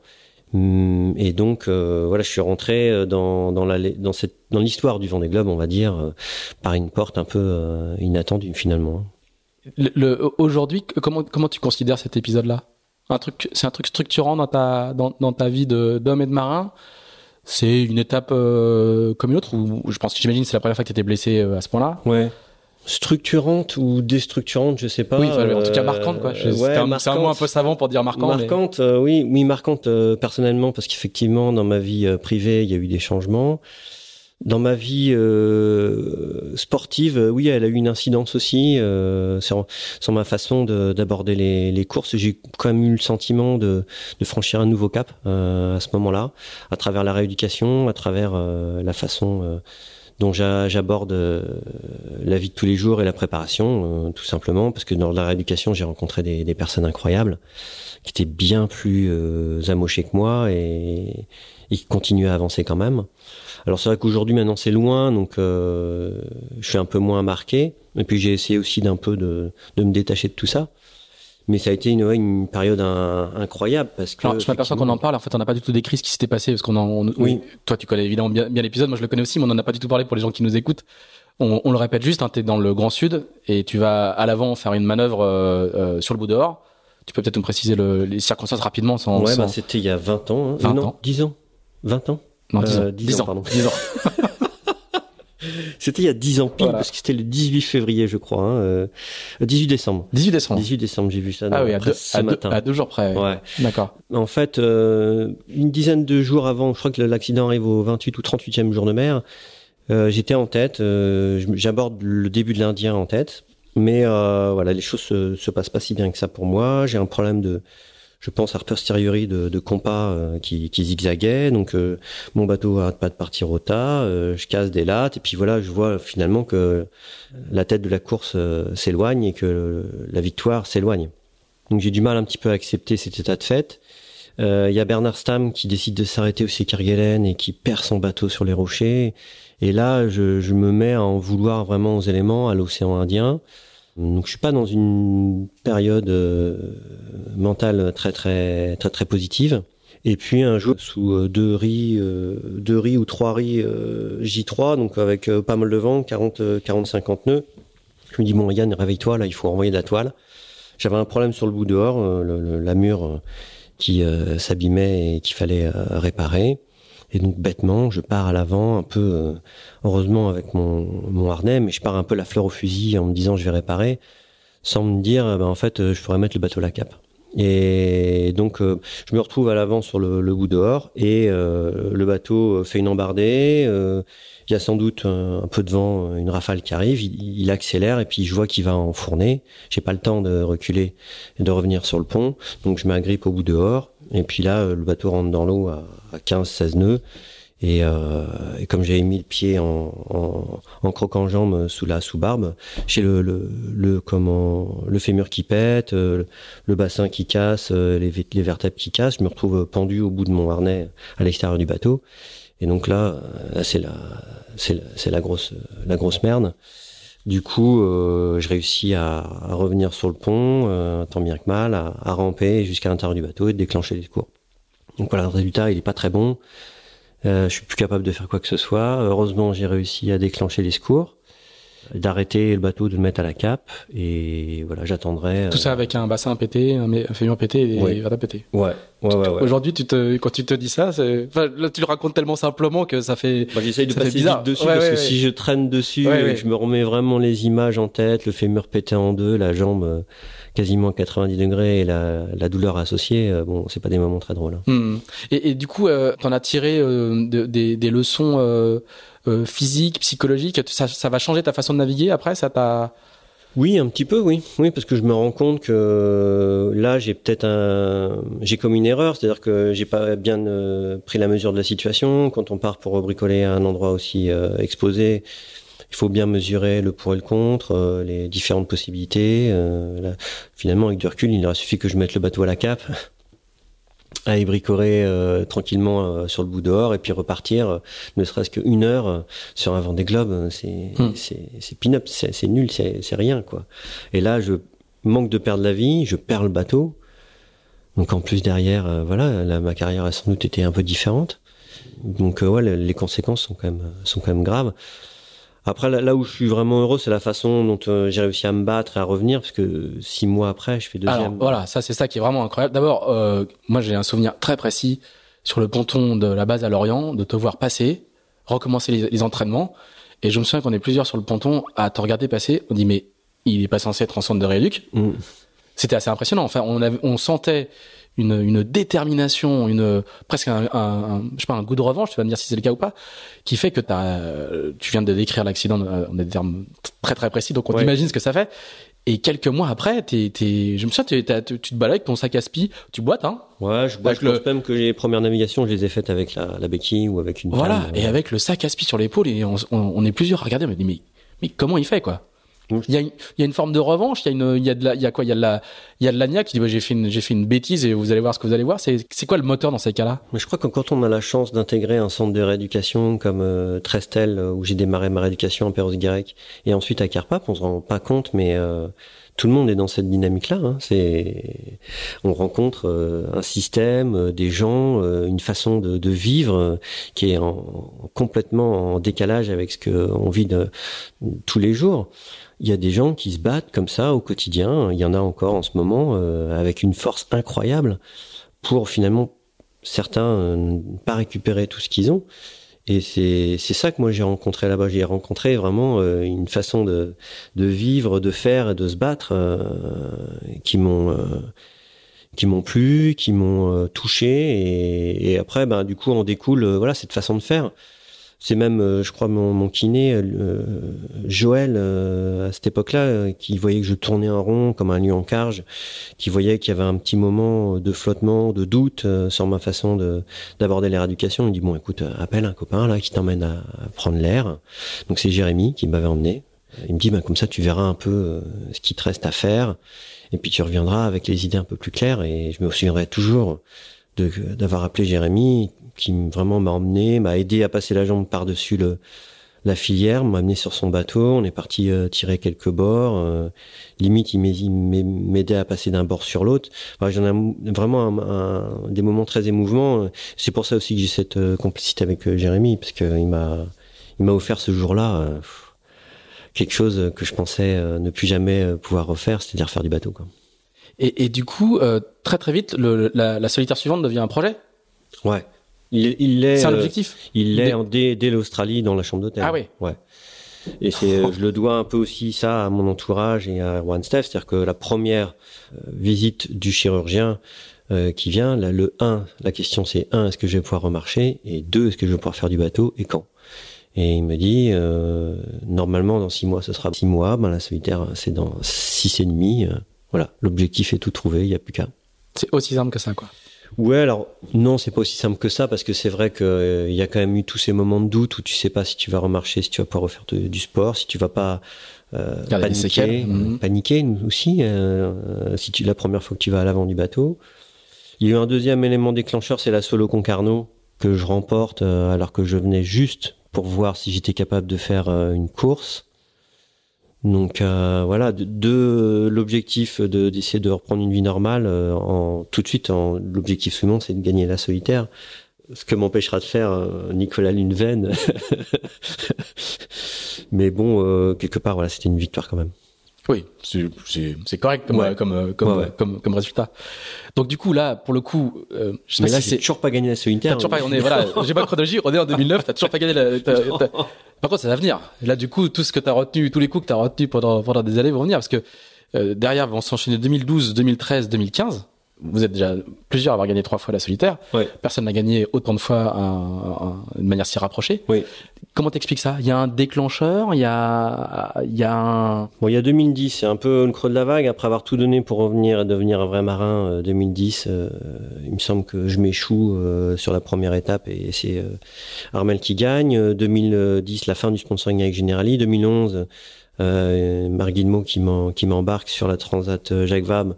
Hum, Et donc euh, voilà, je suis rentré euh, dans dans la dans cette dans l'histoire du Vendée Globe, on va dire, euh, par une porte un peu euh, inattendue finalement. Le, le- aujourd'hui, comment comment tu considères cet épisode-là? Un truc, c'est un truc structurant dans ta dans, dans ta vie de d'homme et de marin? C'est une étape comme une autre? Ou je pense que j'imagine que c'est la première fois que tu étais blessé à ce point-là? Ouais. Structurante ou déstructurante, je sais pas. oui, enfin, en tout cas euh, marquante quoi. Ouais, c'est un, mot un peu savant pour dire marquant. mais- Marquante, euh, oui, oui, marquante euh, personnellement parce qu'effectivement dans ma vie euh, privée il y a eu des changements. Dans ma vie sportive, oui, elle a eu une incidence aussi sur, sur ma façon de- d'aborder les, les courses. J'ai quand même eu le sentiment de, de franchir un nouveau cap à ce moment-là, à travers la rééducation, à travers la façon j'a- j'aborde euh, la vie de tous les jours et la préparation, euh, tout simplement, parce que dans la rééducation, j'ai rencontré des, personnes incroyables qui étaient bien plus euh, amochées que moi et, qui continuait à avancer quand même. Alors c'est vrai qu'aujourd'hui maintenant c'est loin, donc je suis un peu moins marqué. Et puis j'ai essayé aussi d'un peu de me détacher de tout ça. Mais ça a été une, ouais, une période un- incroyable parce que. Alors, je m'aperçois qu'on en parle. En fait, on n'a pas du tout décrit ce qui s'était passé parce qu'on en. on- Oui. Toi, tu connais évidemment bien, bien l'épisode. Moi, je le connais aussi, mais on en a pas du tout parlé pour les gens qui nous écoutent. On, on le répète juste. Hein, T'es dans le Grand Sud et tu vas à l'avant faire une manœuvre euh, euh, sur le bout dehors. Tu peux peut-être nous préciser le, les circonstances rapidement sans. Ouais, sans- bah, c'était il y a 20 ans. Hein. 20 non, ans. 10 ans. 20 ans. non, 10 ans. euh, 10 10 ans, ans. pardon. 10 ans. C'était il y a 10 ans pile, Voilà. parce que c'était le 18 février, je crois. Hein, euh, 18 décembre. 18 décembre. 18 décembre, j'ai vu ça Ah oui, à deux, ce à, deux, matin. à deux jours près. Ouais. D'accord. En fait, euh, une dizaine de jours avant, je crois que l'accident arrive au 28 ou 38e jour de mer, euh, j'étais en tête, j'aborde le début de l'Indien en tête, mais voilà, les choses se, se passent pas si bien que ça pour moi. J'ai un problème de, je pense, a posteriori de, de compas euh, qui, qui zigzaguait, donc euh, mon bateau arrête pas de partir au tas, euh, je casse des lattes, et puis voilà, je vois finalement que la tête de la course s'éloigne et que la victoire s'éloigne. Donc j'ai du mal un petit peu à accepter cet état de fait. Il y a Bernard Stam qui décide de s'arrêter au Kerguelen et qui perd son bateau sur les rochers. Et là, je, je me mets à en vouloir vraiment aux éléments, à l'océan Indien. Donc je suis pas dans une période euh, mentale très très très très positive. Et puis un jour sous euh, deux riz, euh, deux riz ou trois riz euh, J3, donc avec pas mal de vent, 40 euh, 40 50 nœuds. Je me dis bon Yann, réveille-toi là, il faut envoyer de la toile. J'avais un problème sur le bout dehors, le, la mure qui s'abîmait et qu'il fallait réparer. Et donc bêtement, je pars à l'avant, un peu euh, heureusement avec mon, harnais, mais je pars un peu la fleur au fusil en me disant je vais réparer, sans me dire euh, ben, en fait euh, je pourrais mettre le bateau à la cape. Et donc euh, je me retrouve à l'avant sur le, bout dehors et le bateau fait une embardée. il y a sans doute un, peu de vent, une rafale qui arrive. Il, il accélère et puis je vois qu'il va enfourner. J'ai pas le temps de reculer et de revenir sur le pont, donc je m'agrippe au bout dehors. Et puis là, euh, le bateau rentre dans l'eau à, à 15-16 nœuds. Et, euh, et comme j'avais mis le pied en, en, en croquant jambe sous la sous-barbe, j'ai le, le, le, comment, le fémur qui pète, euh, le bassin qui casse, euh, les, vertèbres qui cassent. Je me retrouve pendu au bout de mon harnais à l'extérieur du bateau. Et donc là, c'est la, c'est la, la grosse, la grosse merde. Du coup, euh, je réussis à, revenir sur le pont, euh, tant bien que mal, à, à ramper jusqu'à l'intérieur du bateau et de déclencher les secours. Donc voilà, le résultat, il est pas très bon. Euh, je suis plus capable de faire quoi que ce soit. Heureusement, j'ai réussi à déclencher les secours, d'arrêter le bateau, de le mettre à la cape, et voilà, j'attendrai. Tout ça avec un bassin pété, un, mé- un fémur pété et Oui. des vertèbres pétés. Ouais, ouais, ouais. ouais. Aujourd'hui, tu te, quand tu te dis ça, c'est, enfin, là, tu le racontes tellement simplement que ça fait. Moi, j'essaye de Ça fait passer bizarre. vite dessus Ouais, parce ouais, que ouais. si je traîne dessus Ouais, et ouais. que je me remets vraiment les images en tête, le fémur pété en deux, la jambe euh, quasiment à 90 degrés et la, la douleur associée, euh, bon, c'est pas des moments très drôles. hein. Hmm. Et, et du coup, euh, t'en as tiré euh, de- des, des leçons euh, euh, physiques, psychologiques. Ça, ça va changer ta façon de naviguer après. Ça t'a. Oui, un petit peu, oui, oui, parce que je me rends compte que euh, là, j'ai peut-être un, j'ai commis une erreur, c'est-à-dire que j'ai pas bien euh, pris la mesure de la situation. Quand on part pour bricoler à un endroit aussi euh, exposé, il faut bien mesurer le pour et le contre, euh, les différentes possibilités. euh, là, finalement, avec du recul, il aurait suffi que je mette le bateau à la cape, à y bricoler euh, tranquillement euh, sur le bout dehors et puis repartir, euh, ne serait-ce qu'une heure euh, sur un vent des globes. C'est Hmm. c'est c'est pin-up, c'est c'est nul, c'est c'est rien quoi. Et là, je manque de perdre la vie, je perds le bateau. Donc en plus derrière, euh, voilà, là, ma carrière a sans doute été un peu différente. Donc euh, ouais, le- les conséquences sont quand même sont quand même graves. Après là, où je suis vraiment heureux, c'est la façon dont euh, j'ai réussi à me battre et à revenir, parce que six mois après, je fais deuxième. Alors voilà, ça c'est ça qui est vraiment incroyable. D'abord, euh, moi j'ai un souvenir très précis sur le ponton de la base à Lorient, de te voir passer, recommencer les, les entraînements, et je me souviens qu'on est plusieurs sur le ponton à te regarder passer. On dit mais il est pas censé être en centre de rééduc. Mm. C'était assez impressionnant. Enfin, on, avait, on sentait une, une détermination, une presque un, un, un- je sais pas un goût de revanche. Tu vas me dire si c'est le cas ou pas, qui fait que t'as, euh, tu viens de décrire l'accident euh, en des termes très très précis. Donc on Ouais. imagine ce que ça fait. Et quelques mois après, t'es, t'es, je me souviens, t'es- tu te balades avec ton sac à spi, tu boites, hein. Ouais, je, je le- pense même que les premières navigations, je les ai faites avec la, la béquille ou avec une Voilà. canne, Et ouais. avec le sac à spi sur l'épaule, et on, on, on est plusieurs à regarder, on me dit mais, mais comment il fait quoi? Il y, a une, il y a une forme de revanche. Il y a une, il y a de la, il y a quoi Il y a de la, il y a de l'agnac qui dit bah, j'ai fait une, j'ai fait une bêtise et vous allez voir ce que vous allez voir. C'est, c'est quoi le moteur dans ces cas-là? Mais je crois que quand on a la chance d'intégrer un centre de rééducation comme euh, Trestel, euh, où j'ai démarré ma rééducation en Perros-Guirec, et ensuite à Carpap, on se rend pas compte, mais euh, tout le monde est dans cette dynamique-là. Hein. C'est, on rencontre euh, un système, euh, des gens, euh, une façon de, de vivre qui est en, complètement en décalage avec ce qu'on vit de, tous les jours. Il y a des gens qui se battent comme ça au quotidien. Il y en a encore en ce moment avec une force incroyable pour finalement certains ne pas récupérer tout ce qu'ils ont. Et c'est ça que moi j'ai rencontré là-bas. J'ai rencontré vraiment euh, une façon de vivre, de faire et de se battre euh, qui m'ont euh, qui m'ont plu, qui m'ont touché. Et, et, après, ben du coup, en découle voilà cette façon de faire. C'est même, euh, je crois, mon, mon kiné, euh, Joël, euh, à cette époque-là, qui voyait que je tournais en rond comme un lion en carge, qui voyait qu'il y avait un petit moment de flottement, de doute sur ma façon de d'aborder la rééducation. Il dit bon, écoute, appelle un copain là qui t'emmène à, prendre l'air. Donc c'est Jérémy qui m'avait emmené. Il me dit, ben, comme ça, tu verras un peu ce qui te reste à faire, et puis tu reviendras avec les idées un peu plus claires. Et je me souviendrai toujours d'avoir appelé Jérémy, qui vraiment m'a emmené, m'a aidé à passer la jambe par-dessus le la filière, m'a amené sur son bateau, on est parti euh, tirer quelques bords, euh, limite il m'aidait à passer d'un bord sur l'autre. Enfin, J'en ai vraiment un, des moments très émouvants. C'est pour ça aussi que j'ai cette euh, complicité avec Jérémy, parce qu'il m'a il m'a offert ce jour-là quelque chose que je pensais ne plus jamais pouvoir refaire, c'est-à-dire faire du bateau. Quoi. Et, et du coup, très très vite, le, la, la solitaire suivante devient un projet? Ouais. Il, il est. C'est un objectif? Euh, il l'est dès, dès l'Australie dans la chambre d'hôtel. Ah oui. Ouais. Et c'est, je le dois un peu aussi ça à mon entourage et à One Steph, c'est-à-dire que la première euh, visite du chirurgien euh, qui vient, là, le 1, la question c'est 1, est-ce que je vais pouvoir remarcher? Et 2, est-ce que je vais pouvoir faire du bateau? Et quand? Et il me dit, euh, normalement dans 6 mois, ce sera 6 mois, ben la solitaire c'est dans 6 et demi. Voilà, l'objectif est tout trouvé, il n'y a plus qu'à. C'est aussi simple que ça, quoi. Ouais, alors non, c'est pas aussi simple que ça parce que c'est vrai que euh, y a quand même eu tous ces moments de doute où tu sais pas si tu vas remarcher, si tu vas pouvoir refaire du sport, si tu vas pas euh, paniquer, mhm. paniquer aussi. Euh, si tu la première fois que tu vas à l'avant du bateau. Il y a eu un deuxième élément déclencheur, c'est la solo Concarneau que je remporte euh, alors que je venais juste pour voir si j'étais capable de faire une course. Donc euh, voilà, de, l'objectif de d'essayer de reprendre une vie normale euh, en tout de suite. L'objectif suivant, c'est de gagner la solitaire. Ce que m'empêchera de faire euh, Nicolas Luneven. Mais bon, quelque part, voilà, c'était une victoire quand même. Oui, c'est correct comme, comme, comme, comme, comme, résultat. Donc du coup là, pour le coup, euh, je sais pas si c'est toujours pas gagné la solitaire. Toujours pas, on est voilà, j'ai pas de chronologie, on est en 2009, t'as toujours pas gagné la. Par contre, ça va venir. Là, du coup, tout ce que t'as retenu, tous les coups que t'as retenu pendant pendant des années vont venir parce que euh, derrière vont s'enchaîner 2012, 2013, 2015 vous êtes déjà plusieurs à avoir gagné trois fois la solitaire. Personne n'a gagné autant de fois de manière si rapprochée. Oui. Comment t'expliques ça? Il y a un déclencheur, il y a, il y a un. Bon, il y a 2010, c'est un peu le creux de la vague. Après avoir tout donné pour revenir et devenir un vrai marin, 2010, euh, euh, il me semble que je m'échoue euh, sur la première étape et c'est Armel qui gagne. 2010, la fin du sponsoring avec Generali. 2011, euh, Marc qui m'embarque sur la Transat Jacques Vabre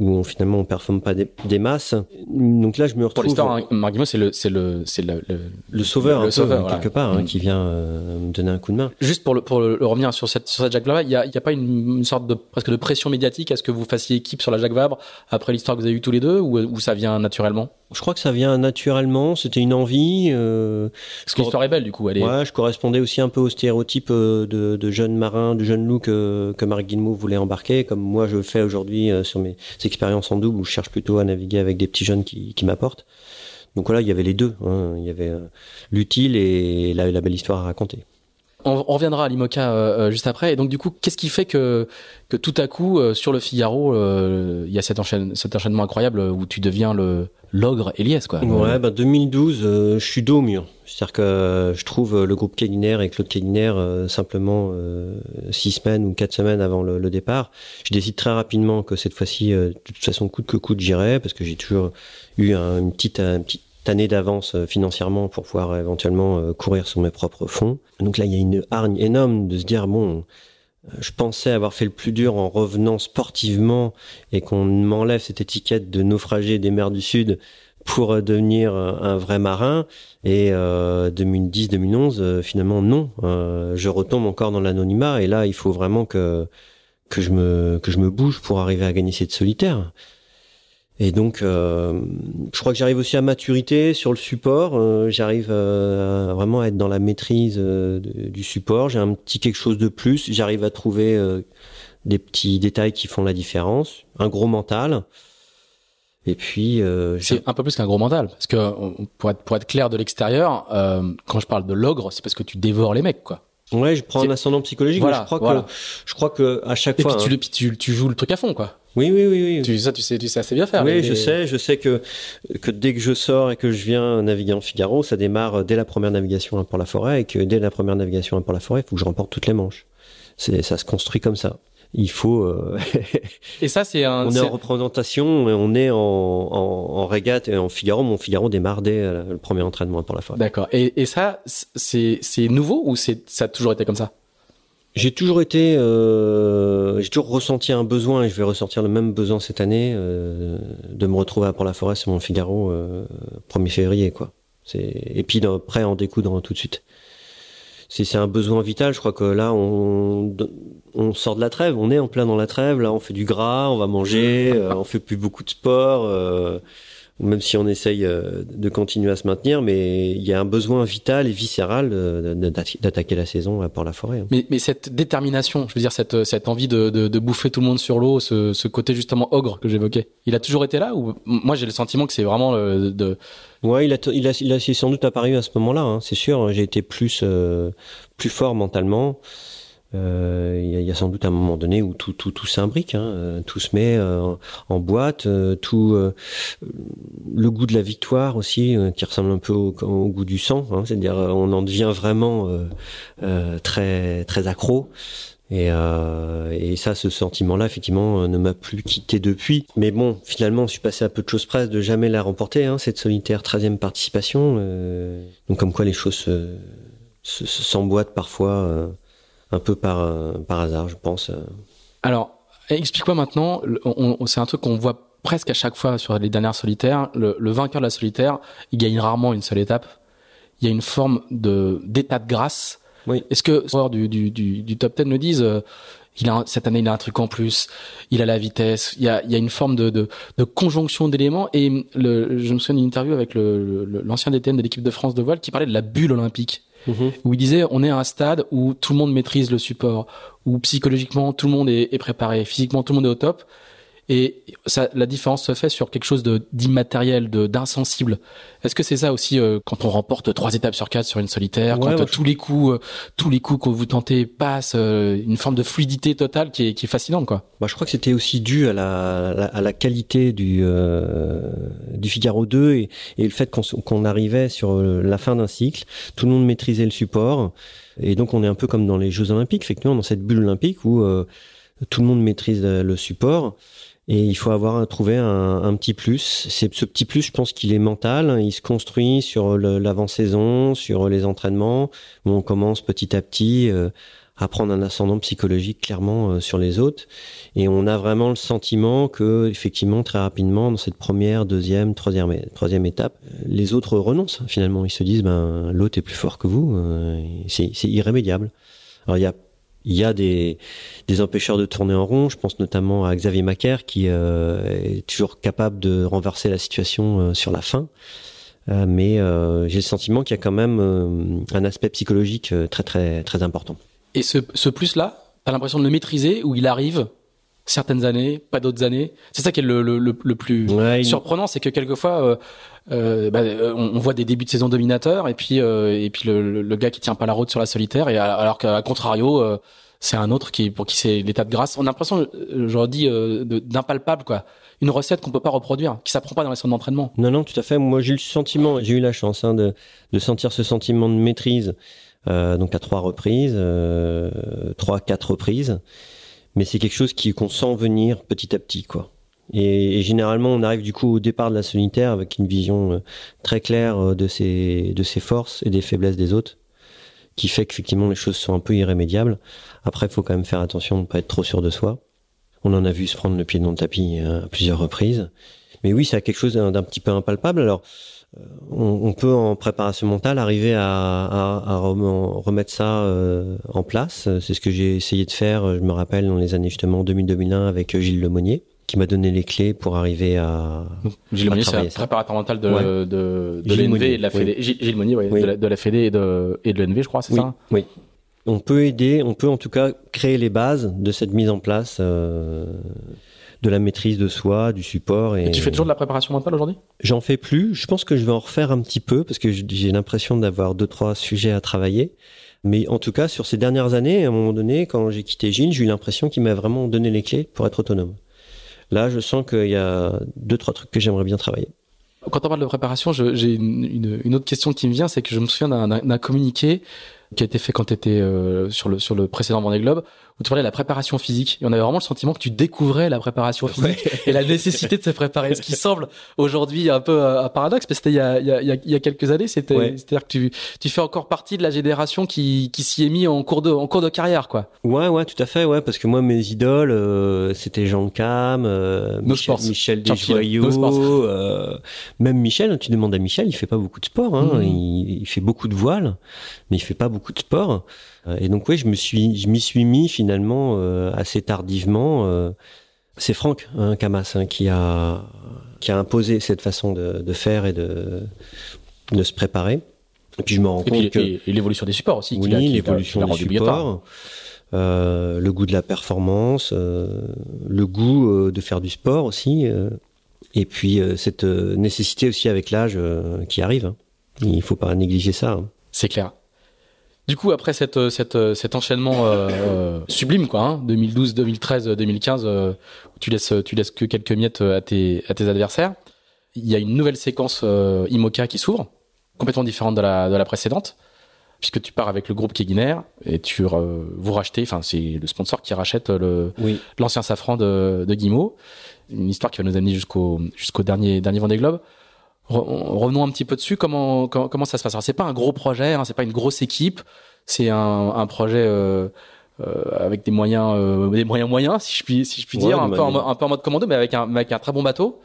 où on, finalement on performe pas des, des, masses. Donc là, je me retrouve. Pour l'histoire, hein, c'est le, c'est le, c'est le, le, sauveur, le, sauveur quelque part, hein, mm. qui vient euh, me donner un coup de main. Juste pour le, pour le, revenir sur cette, sur cette Jacques Vabre, il y a, y a pas une, une, sorte de presque de pression médiatique à ce que vous fassiez équipe sur la Jacques Vabre après l'histoire que vous avez eue tous les deux, ou, ou ça vient naturellement? Je crois que ça vient naturellement. C'était une envie. Euh, Parce que l'histoire est belle, du coup. Elle est... Ouais, je correspondais aussi un peu au stéréotype euh, de, de jeunes marins, de jeunes loups que, que Marc Guillemot voulait embarquer, comme moi je le fais aujourd'hui euh, sur mes expériences en double, où je cherche plutôt à naviguer avec des petits jeunes qui, m'apportent. Donc voilà, il y avait les deux. Hein. Il y avait euh, l'utile et la belle histoire à raconter. On, reviendra à l'IMOCA euh, euh, juste après. Et donc du coup, qu'est-ce qui fait que, tout à coup, euh, sur le Figaro, il y a cet, cet enchaînement incroyable où tu deviens le l'ogre Elias quoi. Ouais, bah 2012, je suis dos au mur. C'est-à-dire que je trouve le groupe Kélinaire et Claude Kélinaire simplement six semaines ou quatre semaines avant le, le, départ. Je décide très rapidement que cette fois-ci, de toute façon, coûte que coûte, j'irai parce que j'ai toujours eu un, une petite, un petit année d'avance euh, financièrement pour pouvoir éventuellement euh, courir sur mes propres fonds. Donc là, il y a une hargne énorme de se dire bon, je pensais avoir fait le plus dur en revenant sportivement et qu'on m'enlève cette étiquette de naufragé des mers du Sud pour devenir un vrai marin. Et 2010-2011, euh, finalement, non. Euh, je retombe encore dans l'anonymat. Et là, il faut vraiment que que je me que je me bouge pour arriver à gagner cette solitaire. Et donc, euh, je crois que j'arrive aussi à maturité sur le support. Euh, j'arrive euh, vraiment à être dans la maîtrise du support. J'ai un petit quelque chose de plus. J'arrive à trouver des petits détails qui font la différence. Un gros mental. Et puis, c'est un peu plus qu'un gros mental, parce que pour être pour être clair de l'extérieur, quand je parle de l'ogre, c'est parce que tu dévores les mecs, quoi. Ouais, je prends un ascendant psychologique. je crois que je crois que à chaque fois. Et puis tu, tu, tu joues le truc à fond, quoi. Oui, oui, oui, oui. Tu, ça, tu sais, tu sais assez bien faire. Oui, je sais, je sais que, que dès que je sors et que je viens naviguer en Figaro, ça démarre dès la première navigation pour la forêt et que dès la première navigation pour la forêt, il faut que je remporte toutes les manches. C'est, ça se construit comme ça. Il faut. Euh... et ça, c'est un. On est, en représentation, on est en, en, en, régate et en Figaro. Mon Figaro démarre dès euh, le premier entraînement pour la forêt. D'accord. Et, et ça, c'est, c'est nouveau ou c'est, ça a toujours été comme ça? J'ai toujours été, euh, j'ai toujours ressenti un besoin, et je vais ressortir le même besoin cette année, euh, de me retrouver à Port-la-Forêt sur mon Figaro, euh, 1er février, quoi. Et puis prêt à en découdre tout de suite. C'est un besoin vital, je crois que là, on, on sort de la trêve, on est en plein dans la trêve, là, on fait du gras, on va manger, euh, on fait plus beaucoup de sport. Euh, même si on essaye euh, de continuer à se maintenir, mais il y a un besoin vital et viscéral d'attaquer la saison à Port-la-Forêt. Hein. Mais, mais, cette détermination, je veux dire cette, cette envie de, de, de bouffer tout le monde sur l'eau, ce, ce, côté justement ogre que j'évoquais, il a toujours été là ou moi j'ai le sentiment que c'est vraiment le, de Ouais, il a, il a, il a, sans doute apparu à ce moment-là. Hein, c'est sûr. J'ai été plus, euh, plus fort mentalement. Euh, il y, a sans doute un moment donné où tout, tout, tout s'imbrique, hein, euh, tout se met euh, en boîte, tout le goût de la victoire aussi, qui ressemble un peu au, goût du sang, hein, c'est-à-dire on en devient vraiment très très accro. Et, et ça, ce sentiment-là, effectivement, ne m'a plus quitté depuis. Mais bon, finalement, je suis passé à peu de choses près de jamais la remporter, hein, cette solitaire 13e participation. donc comme quoi les choses s'emboîtent parfois un peu par, euh, par hasard, je pense. Euh. Alors, explique-moi maintenant, c'est un truc qu'on voit presque à chaque fois sur les dernières solitaires. Le, vainqueur de la solitaire, il gagne rarement une seule étape. Il y a une forme de d'état de grâce. Oui. Est-ce que les joueurs du, du, du, top 10 le disent euh, il a, cette année, il a un truc en plus. Il a la vitesse. Il y a, il y a une forme de, de, de conjonction d'éléments. Et le, je me souviens d'une interview avec l'ancien le, DTN de l'équipe de France de voile qui parlait de la bulle olympique. Mhm. où il disait on est à un stade où tout le monde maîtrise le support, où psychologiquement tout le monde est, est préparé, physiquement tout le monde est au top, et ça, la différence se fait sur quelque chose d'immatériel, d'insensible. Est-ce que c'est ça aussi euh, quand on remporte trois étapes sur quatre sur une solitaire, quand tous les coups, euh, tous les coups que vous tentez passent, euh, une forme de fluidité totale qui est, qui est fascinante, quoi. Bah, je crois que c'était aussi dû à la, à la qualité du du Figaro 2 et, et le fait qu'on qu'on arrivait sur la fin d'un cycle, tout le monde maîtrisait le support et donc on est un peu comme dans les Jeux Olympiques, effectivement dans cette bulle olympique où tout le monde maîtrise le support et il faut avoir trouvé un, un petit plus. C'est ce petit plus, je pense qu'il est mental. Il se construit sur l'avant-saison, sur les entraînements, où on commence petit à petit euh, à prendre un ascendant psychologique clairement euh, sur les autres. Et on a vraiment le sentiment que, effectivement, très rapidement, dans cette première, deuxième, troisième, troisième étape, les autres renoncent. Finalement, ils se disent, ben, l'autre est plus fort que vous. Euh, c'est irrémédiable. Alors il y a il y a des, des empêcheurs de tourner en rond. Je pense notamment à Xavier Macaire qui euh, est toujours capable de renverser la situation euh, sur la fin. Euh, mais j'ai le sentiment qu'il y a quand même un aspect psychologique très très très important. Et ce, ce plus-là, t'as l'impression de le maîtriser ou il arrive certaines années, pas d'autres années. C'est ça qui est le, le, le, plus surprenant, c'est que quelquefois euh, euh, bah, on, voit des débuts de saison dominateurs et puis euh, et puis le, le, gars qui tient pas la route sur la solitaire et alors qu'à contrario euh, c'est un autre qui pour qui c'est l'état de grâce. On a l'impression, je dis, d'impalpable quoi. Une recette qu'on peut pas reproduire, qui s'apprend pas dans les centres d'entraînement. Non non, tout à fait. Moi j'ai eu le sentiment, j'ai eu la chance hein, de de sentir ce sentiment de maîtrise. donc à trois reprises, trois quatre reprises mais c'est quelque chose qui qu'on sent venir petit à petit, quoi. Et, généralement, on arrive du coup au départ de la solitaire avec une vision euh, très claire euh, de ses de ses forces et des faiblesses des autres, qui fait qu'effectivement les choses sont un peu irrémédiables. Après, il faut quand même faire attention de ne pas être trop sûr de soi. On en a vu se prendre le pied dans le tapis euh, à plusieurs reprises. Mais oui, c'est quelque chose d'un petit peu impalpable. Alors, euh, on, peut en préparation mentale arriver à, remettre ça euh, en place. C'est ce que j'ai essayé de faire, je me rappelle, dans les années justement 2000-2001 avec Gilles Lemonnier qui m'a donné les clés pour arriver à. Gilles Lemonnier, c'est préparateur mental de, de, de l'ENV et de la Fédé. Gilles Monnier, de, la, de la Fédé et de, et de l'ENV, je crois, c'est ça Oui on peut aider, on peut en tout cas créer les bases de cette mise en place euh, de la maîtrise de soi, du support. Et, tu fais toujours de la préparation mentale aujourd'hui? J'en fais plus. Je pense que je vais en refaire un petit peu parce que j'ai l'impression d'avoir deux trois sujets à travailler. Mais en tout cas, sur ces dernières années, à un moment donné, quand j'ai quitté Gilles, j'ai eu l'impression qu'il m'a vraiment donné les clés pour être autonome. Là, je sens qu'il y a deux trois trucs que j'aimerais bien travailler. Quand on parle de préparation, j'ai une, une, autre question qui me vient, c'est que je me souviens d'un communiqué qui a été fait quand tu étais euh, sur le sur le précédent Vendée Globe où tu parlais de la préparation physique et on avait vraiment le sentiment que tu découvrais la préparation physique et la nécessité de se préparer ce qui semble aujourd'hui un peu euh, un paradoxe parce que c'était il y a il y a, il y a quelques années c'était c'est-à-dire que tu tu fais encore partie de la génération qui qui s'y est mis en cours de en cours de carrière quoi. Ouais ouais tout à fait ouais parce que moi mes idoles euh, c'était Jean Cam Michel, Michel Desjoyaux même Michel tu demandes à Michel il fait pas beaucoup de sport hein, mmh. il, il fait beaucoup de voile mais il fait pas beaucoup de sport. Euh, et donc oui, je me suis, je m'y suis mis finalement euh, assez tardivement. Euh, c'est Franck hein, Camas hein, qui a qui a imposé cette façon de, de, faire et de de se préparer. Et puis je me rends compte que et l'évolution des supports aussi. Oui, l'évolution des supports. Euh, le goût de la performance, euh, le goût de faire du sport aussi, et puis cette nécessité aussi avec l'âge qui arrive. Hein. Il faut pas négliger ça. Hein. C'est clair. Du coup, après cette, euh, cette, euh, cet enchaînement euh, euh, sublime, quoi, hein, 2012, 2013, 2015, où tu laisses, tu laisses que quelques miettes à tes, à tes adversaires, il y a une nouvelle séquence IMOCA qui s'ouvre, complètement différente de la, de la précédente, puisque tu pars avec le groupe Keguiner et tu vous rachetez, enfin c'est le sponsor qui rachète le l'ancien safran de, de Guimau, une histoire qui va nous amener jusqu'au jusqu'au dernier dernier Vendée Globe revenons un petit peu dessus. Comment comment, ça se passe? C'est pas un gros projet, hein, c'est pas une grosse équipe. C'est un, un projet euh, euh, avec des moyens euh, des moyens moyens, si je puis si je puis dire, un peu, en, un peu en mode commando, mais avec un avec un très bon bateau.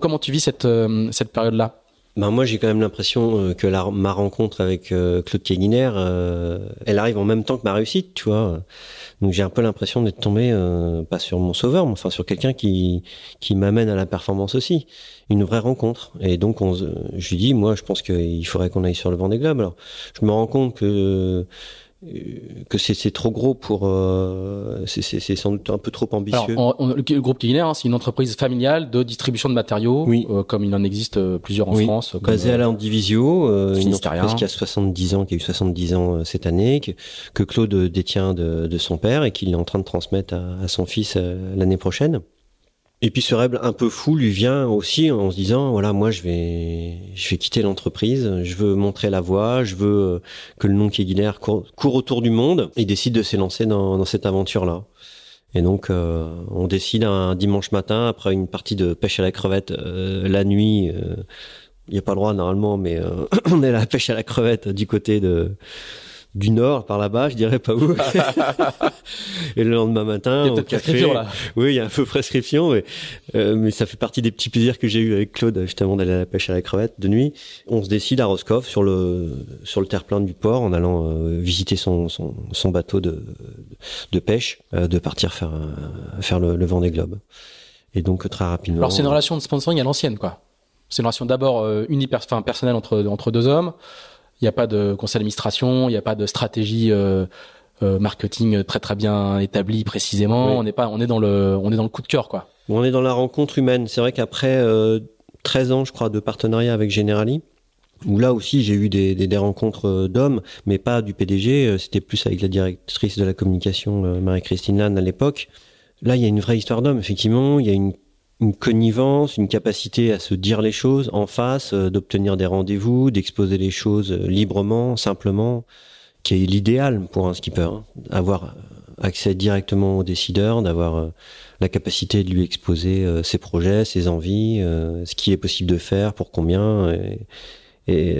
Comment tu vis cette euh, cette période là ben moi j'ai quand même l'impression euh, que la, ma rencontre avec euh, Claude Keguiner, elle arrive en même temps que ma réussite, tu vois. Donc j'ai un peu l'impression d'être tombé pas sur mon sauveur, mais enfin sur quelqu'un qui qui m'amène à la performance aussi, une vraie rencontre. Et donc on, je lui dis, moi je pense qu'il faudrait qu'on aille sur le Vendée Globe. Alors je me rends compte que euh, que c'est trop gros pour euh, c'est sans doute un peu trop ambitieux. Alors, le groupe Kigner, hein, c'est une entreprise familiale de distribution de matériaux, oui. euh, comme il en existe euh, plusieurs en oui. France. Comme, Basée à l'Andivisio, euh, une entreprise qui a 70 ans, qui a eu 70 ans cette année, que, que Claude détient de, de, son père et qu'il est en train de transmettre à, à son fils l'année prochaine. Et puis ce rêve un peu fou lui vient aussi en se disant voilà moi je vais je vais quitter l'entreprise, je veux montrer la voie, je veux euh, que le nom Keguiner court, court autour du monde et décide de s'élancer dans, dans cette aventure là. Et donc euh, on décide un dimanche matin après une partie de pêche à la crevette euh, la nuit. Il n'y a pas le droit normalement, mais on est à la pêche à la crevette du côté de du nord par là-bas, je dirais pas où. et le lendemain matin, il y a au café, là. oui, il y a un peu prescription, mais, euh, mais ça fait partie des petits plaisirs que j'ai eu avec Claude, justement d'aller à la pêche à la crevette de nuit. On se décide à Roscoff sur le sur le terre-plein du port, en allant euh, visiter son, son, son bateau de de pêche, euh, de partir faire faire le, le Vendée Globe. Et donc très rapidement. Alors c'est une relation de sponsoring à l'ancienne, quoi. C'est une relation d'abord uniper, enfin personnelle entre entre deux hommes il n'y a pas de conseil d'administration, il n'y a pas de stratégie euh, euh, marketing très très bien établie précisément. On n'est pas, on est dans le, on est dans le coup de cœur quoi. On est dans la rencontre humaine. C'est vrai qu'après euh, 13 ans, je crois, de partenariat avec Generali, où là aussi j'ai eu des, des, des rencontres euh, d'hommes, mais pas du PDG. Euh, c'était plus avec la directrice de la communication, Marie-Christine Lannes à l'époque. Là, il y a une vraie histoire d'homme. Effectivement, il y a une une connivence, une capacité à se dire les choses en face, euh, d'obtenir des rendez-vous, d'exposer les choses euh, librement, simplement, qui est l'idéal pour un skipper. Hein. Avoir accès directement au décideur, d'avoir euh, la capacité de lui exposer ses projets, ses envies, ce qui est possible de faire, pour combien, et,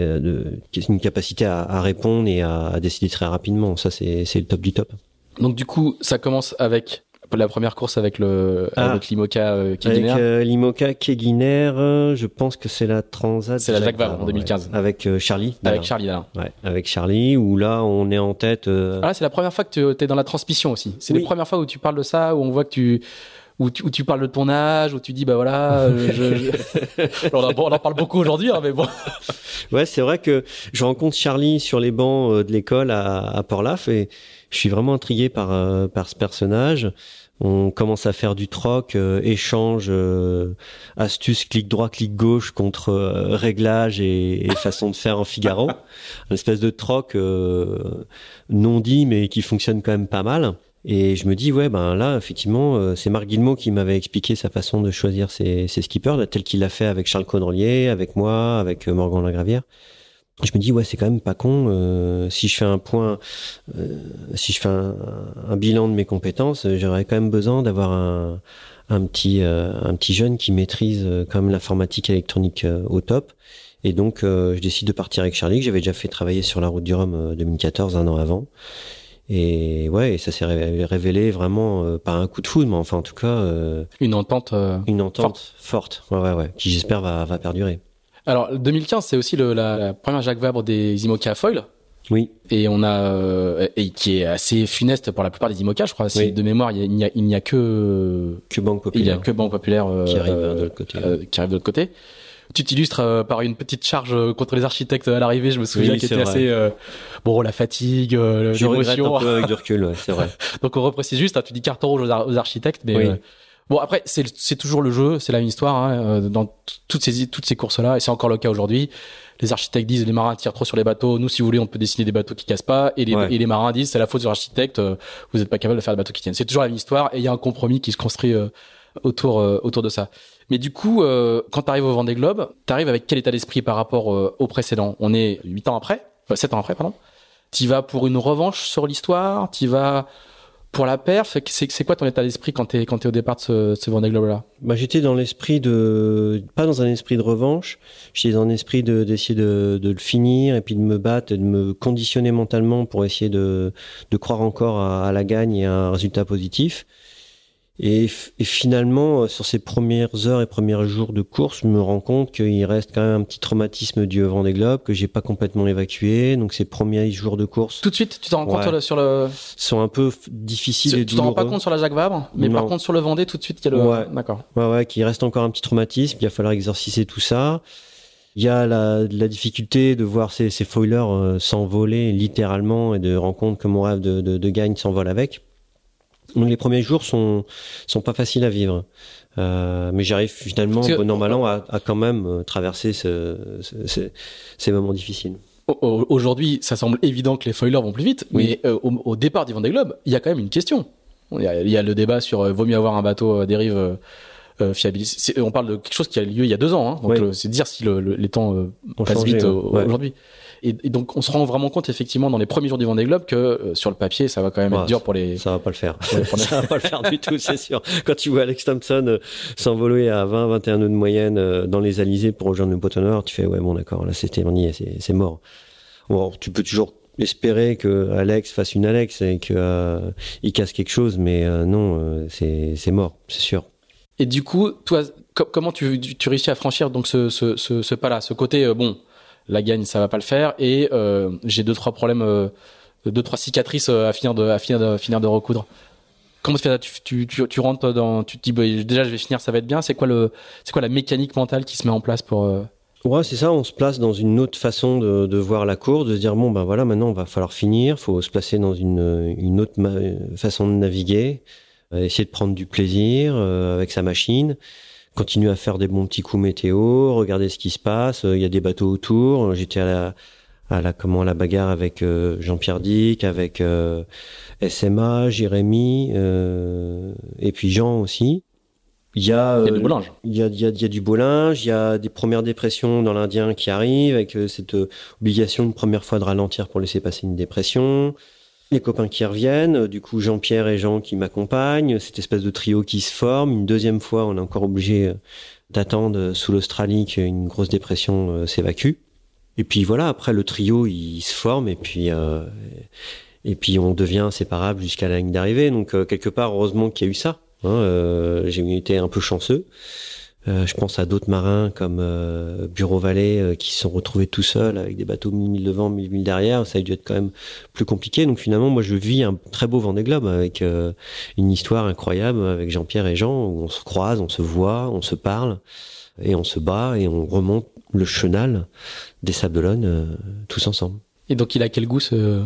une capacité à, à répondre et à, à, décider très rapidement. Ça, c'est le top du top. Donc du coup, ça commence avec la première course avec le ah, avec l'Imoca euh, Avec euh, l'Imoca Keguiner, euh, je pense que c'est la Transat. C'est la Jacques Vabre en 2015. Avec euh, Charlie. Avec Charlie là. Ouais, avec Charlie où là on est en tête. Ah c'est la première fois que tu es dans la transmission aussi. C'est la première fois où tu parles de ça, où on voit que tu où tu, où tu, parles de ton âge, où tu dis bah voilà, je, on, en, parle beaucoup aujourd'hui, hein, mais bon. Ouais, c'est vrai que je rencontre Charlie sur les bancs de l'école à, à Port-Laf et je suis vraiment intrigué par euh, par ce personnage. On commence à faire du troc, euh, échange, euh, astuce, clic droit, clic gauche contre réglage et, façon de faire en Figaro. Une espèce de troc non dit mais qui fonctionne quand même pas mal. Et je me dis ouais ben là effectivement c'est Marc Guillemot qui m'avait expliqué sa façon de choisir ses, ses skippers tel qu'il l'a fait avec Charles Conrelier, avec moi, avec Morgan Lagravière je me dis ouais c'est quand même pas con euh, si je fais un point euh, si je fais un, un, bilan de mes compétences euh, j'aurais quand même besoin d'avoir un, un petit euh, un petit jeune qui maîtrise euh, quand même l'informatique électronique au top. Et donc je décide de partir avec Charlie que j'avais déjà fait travailler sur la route du Rhum 2014 un an avant. Et ouais et ça s'est révélé vraiment pas un coup de foudre mais enfin en tout cas une entente une entente forte, forte. Ouais ouais ouais qui j'espère va va perdurer alors 2015, c'est aussi le, la, la, première Jacques Vabre des IMOCA foil. Oui. Et on a euh, et qui est assez funeste pour la plupart des IMOCA, je crois. Oui. De mémoire, il n'y a, il n'y a, que que Banque Populaire. Il y a que Banque Populaire euh, qui arrive de l'autre côté. Euh, qui arrive de l'autre côté. Tu t'illustres euh, par une petite charge contre les architectes à l'arrivée. Je me souviens oui, qui était vrai. assez bon la fatigue, je regrette un peu avec du recul, ouais, c'est vrai. Donc on reprécise juste. Hein, tu dis carton rouge aux, aux architectes, mais oui. Bon après c'est toujours le jeu, c'est la même histoire hein, euh, dans toutes ces toutes ces courses là et c'est encore le cas aujourd'hui. Les architectes disent les marins tirent trop sur les bateaux. Nous si vous voulez on peut dessiner des bateaux qui cassent pas et les, ouais. et les marins disent c'est la faute des architectes. Euh, vous n'êtes pas capable de faire des bateaux qui tiennent. C'est toujours la même histoire et il y a un compromis qui se construit euh, autour euh, autour de ça. Mais du coup euh, quand tu arrives au Vendée Globe, tu arrives avec quel état d'esprit par rapport au précédent? On est huit ans après, sept ans après pardon? Tu vas pour une revanche sur l'histoire, tu vas pour la perf, c'est quoi ton état d'esprit quand t'es quand es au départ de ce, ce Vendée Globe là Bah j'étais dans l'esprit de pas dans un esprit de revanche, j'étais dans un esprit de d'essayer de, de le finir et puis de me battre, de me conditionner mentalement pour essayer de de croire encore à, à la gagne et à un résultat positif. Et, et, finalement, euh, sur ces premières heures et premiers jours de course, je me rends compte qu'il reste quand même un petit traumatisme du Vendée Globe que j'ai pas complètement évacué. Donc ces premiers jours de course. Tout de suite, tu t'en rends compte sur le. Sont un peu difficiles et Tu t'en rends pas compte sur la Jacques Vabre, mais non. par contre sur le Vendée, tout de suite, il y a le. Ouais. D'accord. Ouais, ouais, qu'il reste encore un petit traumatisme. Il va falloir exorciser tout ça. Il y a la, la difficulté de voir ces, ces foilers euh, s'envoler littéralement et de rendre compte que mon rêve de, de, de gagne s'envole avec. Donc les premiers jours sont sont pas faciles à vivre, euh, mais j'arrive finalement bon an mal an à, à, quand même euh, traverser ce, ce, ce, ces moments difficiles. Aujourd'hui, ça semble évident que les foilers vont plus vite, oui. mais euh, au, au, départ du Vendée Globe, il y a quand même une question. Il y a, il y a le débat sur euh, vaut mieux avoir un bateau à dérive euh, fiabilisé. On parle de quelque chose qui a lieu il y a deux ans, hein, donc oui. c'est dire si le, le, les temps passent changé, vite ouais. aujourd'hui. Et, et, donc on se rend vraiment compte effectivement dans les premiers jours du Vendée Globe que euh, sur le papier ça va quand même ouais, être dur pour les. Ça va pas le faire. ça va pas le faire du tout, c'est sûr. Quand tu vois Alex Thompson euh, s'envoler à 20-21 nœuds de moyenne euh, dans les alizés pour rejoindre le botonneur, tu fais ouais bon d'accord là c'était c'est mort. Bon tu peux toujours espérer que Alex fasse une Alex et que euh, il casse quelque chose, mais euh, non, euh, c'est mort, c'est sûr. Et du coup, toi, comment tu, tu réussis à franchir donc ce, ce, ce, ce pas-là, ce côté bon, la gagne ça va pas le faire. Et euh, j'ai deux trois problèmes euh, deux trois cicatrices euh, à finir de recoudre. Comment tu tu, rentres dans tu te dis bah, déjà je vais finir ça va être bien. C'est quoi le c'est quoi la mécanique mentale qui se met en place pour. Ouais, c'est ça, on se place dans une autre façon de, voir la course, de se dire bon ben voilà, maintenant on va falloir finir, faut se placer dans une, une autre façon de naviguer, essayer de prendre du plaisir avec sa machine continuer à faire des bons petits coups météo, regarder ce qui se passe. Il y a des bateaux autour. J'étais à la, à la comment à la bagarre avec euh, Jean-Pierre Dick, avec euh, SMA, Jérémy euh, et puis Jean aussi. Il y a, il y a du beau linge. Il y a, il y a, il y a du beau linge. Il y a des premières dépressions dans l'Indien qui arrivent avec cette obligation une première fois de ralentir pour laisser passer une dépression les copains qui reviennent, du coup Jean-Pierre et Jean qui m'accompagnent, cette espèce de trio qui se forme. Une deuxième fois, on est encore obligé d'attendre sous l'Australie qu'une grosse dépression s'évacue. Et puis voilà, après le trio il se forme et puis euh, et puis on devient inséparable jusqu'à la ligne d'arrivée. Donc euh, quelque part, heureusement qu'il y a eu ça. Hein, euh, J'ai été un peu chanceux. Euh, je pense à d'autres marins comme euh, Bureau Vallée euh, qui se sont retrouvés tout seuls avec des bateaux 1000 devant, 1000 derrière. Ça a dû être quand même plus compliqué. Donc finalement, moi, je vis un très beau Vendée Globe avec une histoire incroyable avec Jean-Pierre et Jean où on se croise, on se voit, on se parle et on se bat et on remonte le chenal des Sables d'Olonne tous ensemble. Et donc, il a quel goût ce,